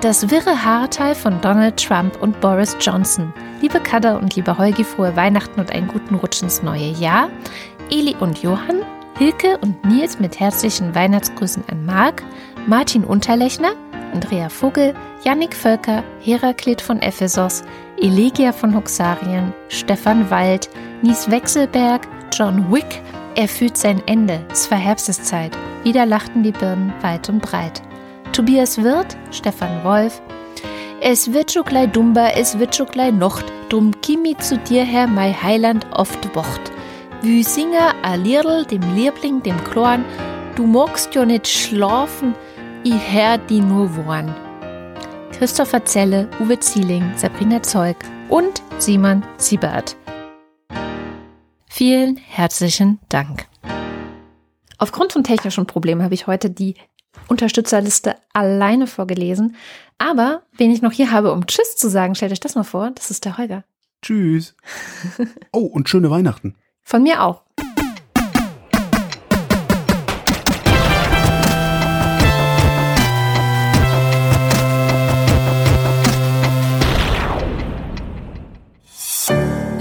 Das wirre Haarteil von Donald Trump und Boris Johnson. Liebe Kada und liebe Holgi, frohe Weihnachten und einen guten Rutsch ins neue Jahr. Eli und Johann, Hilke und Nils mit herzlichen Weihnachtsgrüßen an Marc, Martin Unterlechner, Andrea Vogel, Yannick Völker, Heraklit von Ephesos, Elegia von Huxarien, Stefan Wald, Nies Wechselberg, John Wick, Er fühlt sein Ende, es war Herbsteszeit. Wieder lachten die Birnen weit und breit. Tobias Wirth, Stefan Wolf. Es wird schon gleich dumber, es wird schon gleich Nocht. Drum kimi zu dir her, mei Heiland oft wocht. Wie Singer a Lirl, dem Liebling, dem Klorn. Du magst jo nicht schlafen, i her die nur worn. Christopher Zelle, Uwe Zieling, Sabrina Zeug und Simon Siebert. Vielen herzlichen Dank. Aufgrund von technischen Problemen habe ich heute die Unterstützerliste alleine vorgelesen. Aber wen ich noch hier habe, um Tschüss zu sagen, stellt euch das mal vor, das ist der Holger. Tschüss. Oh, und schöne Weihnachten. Von mir auch.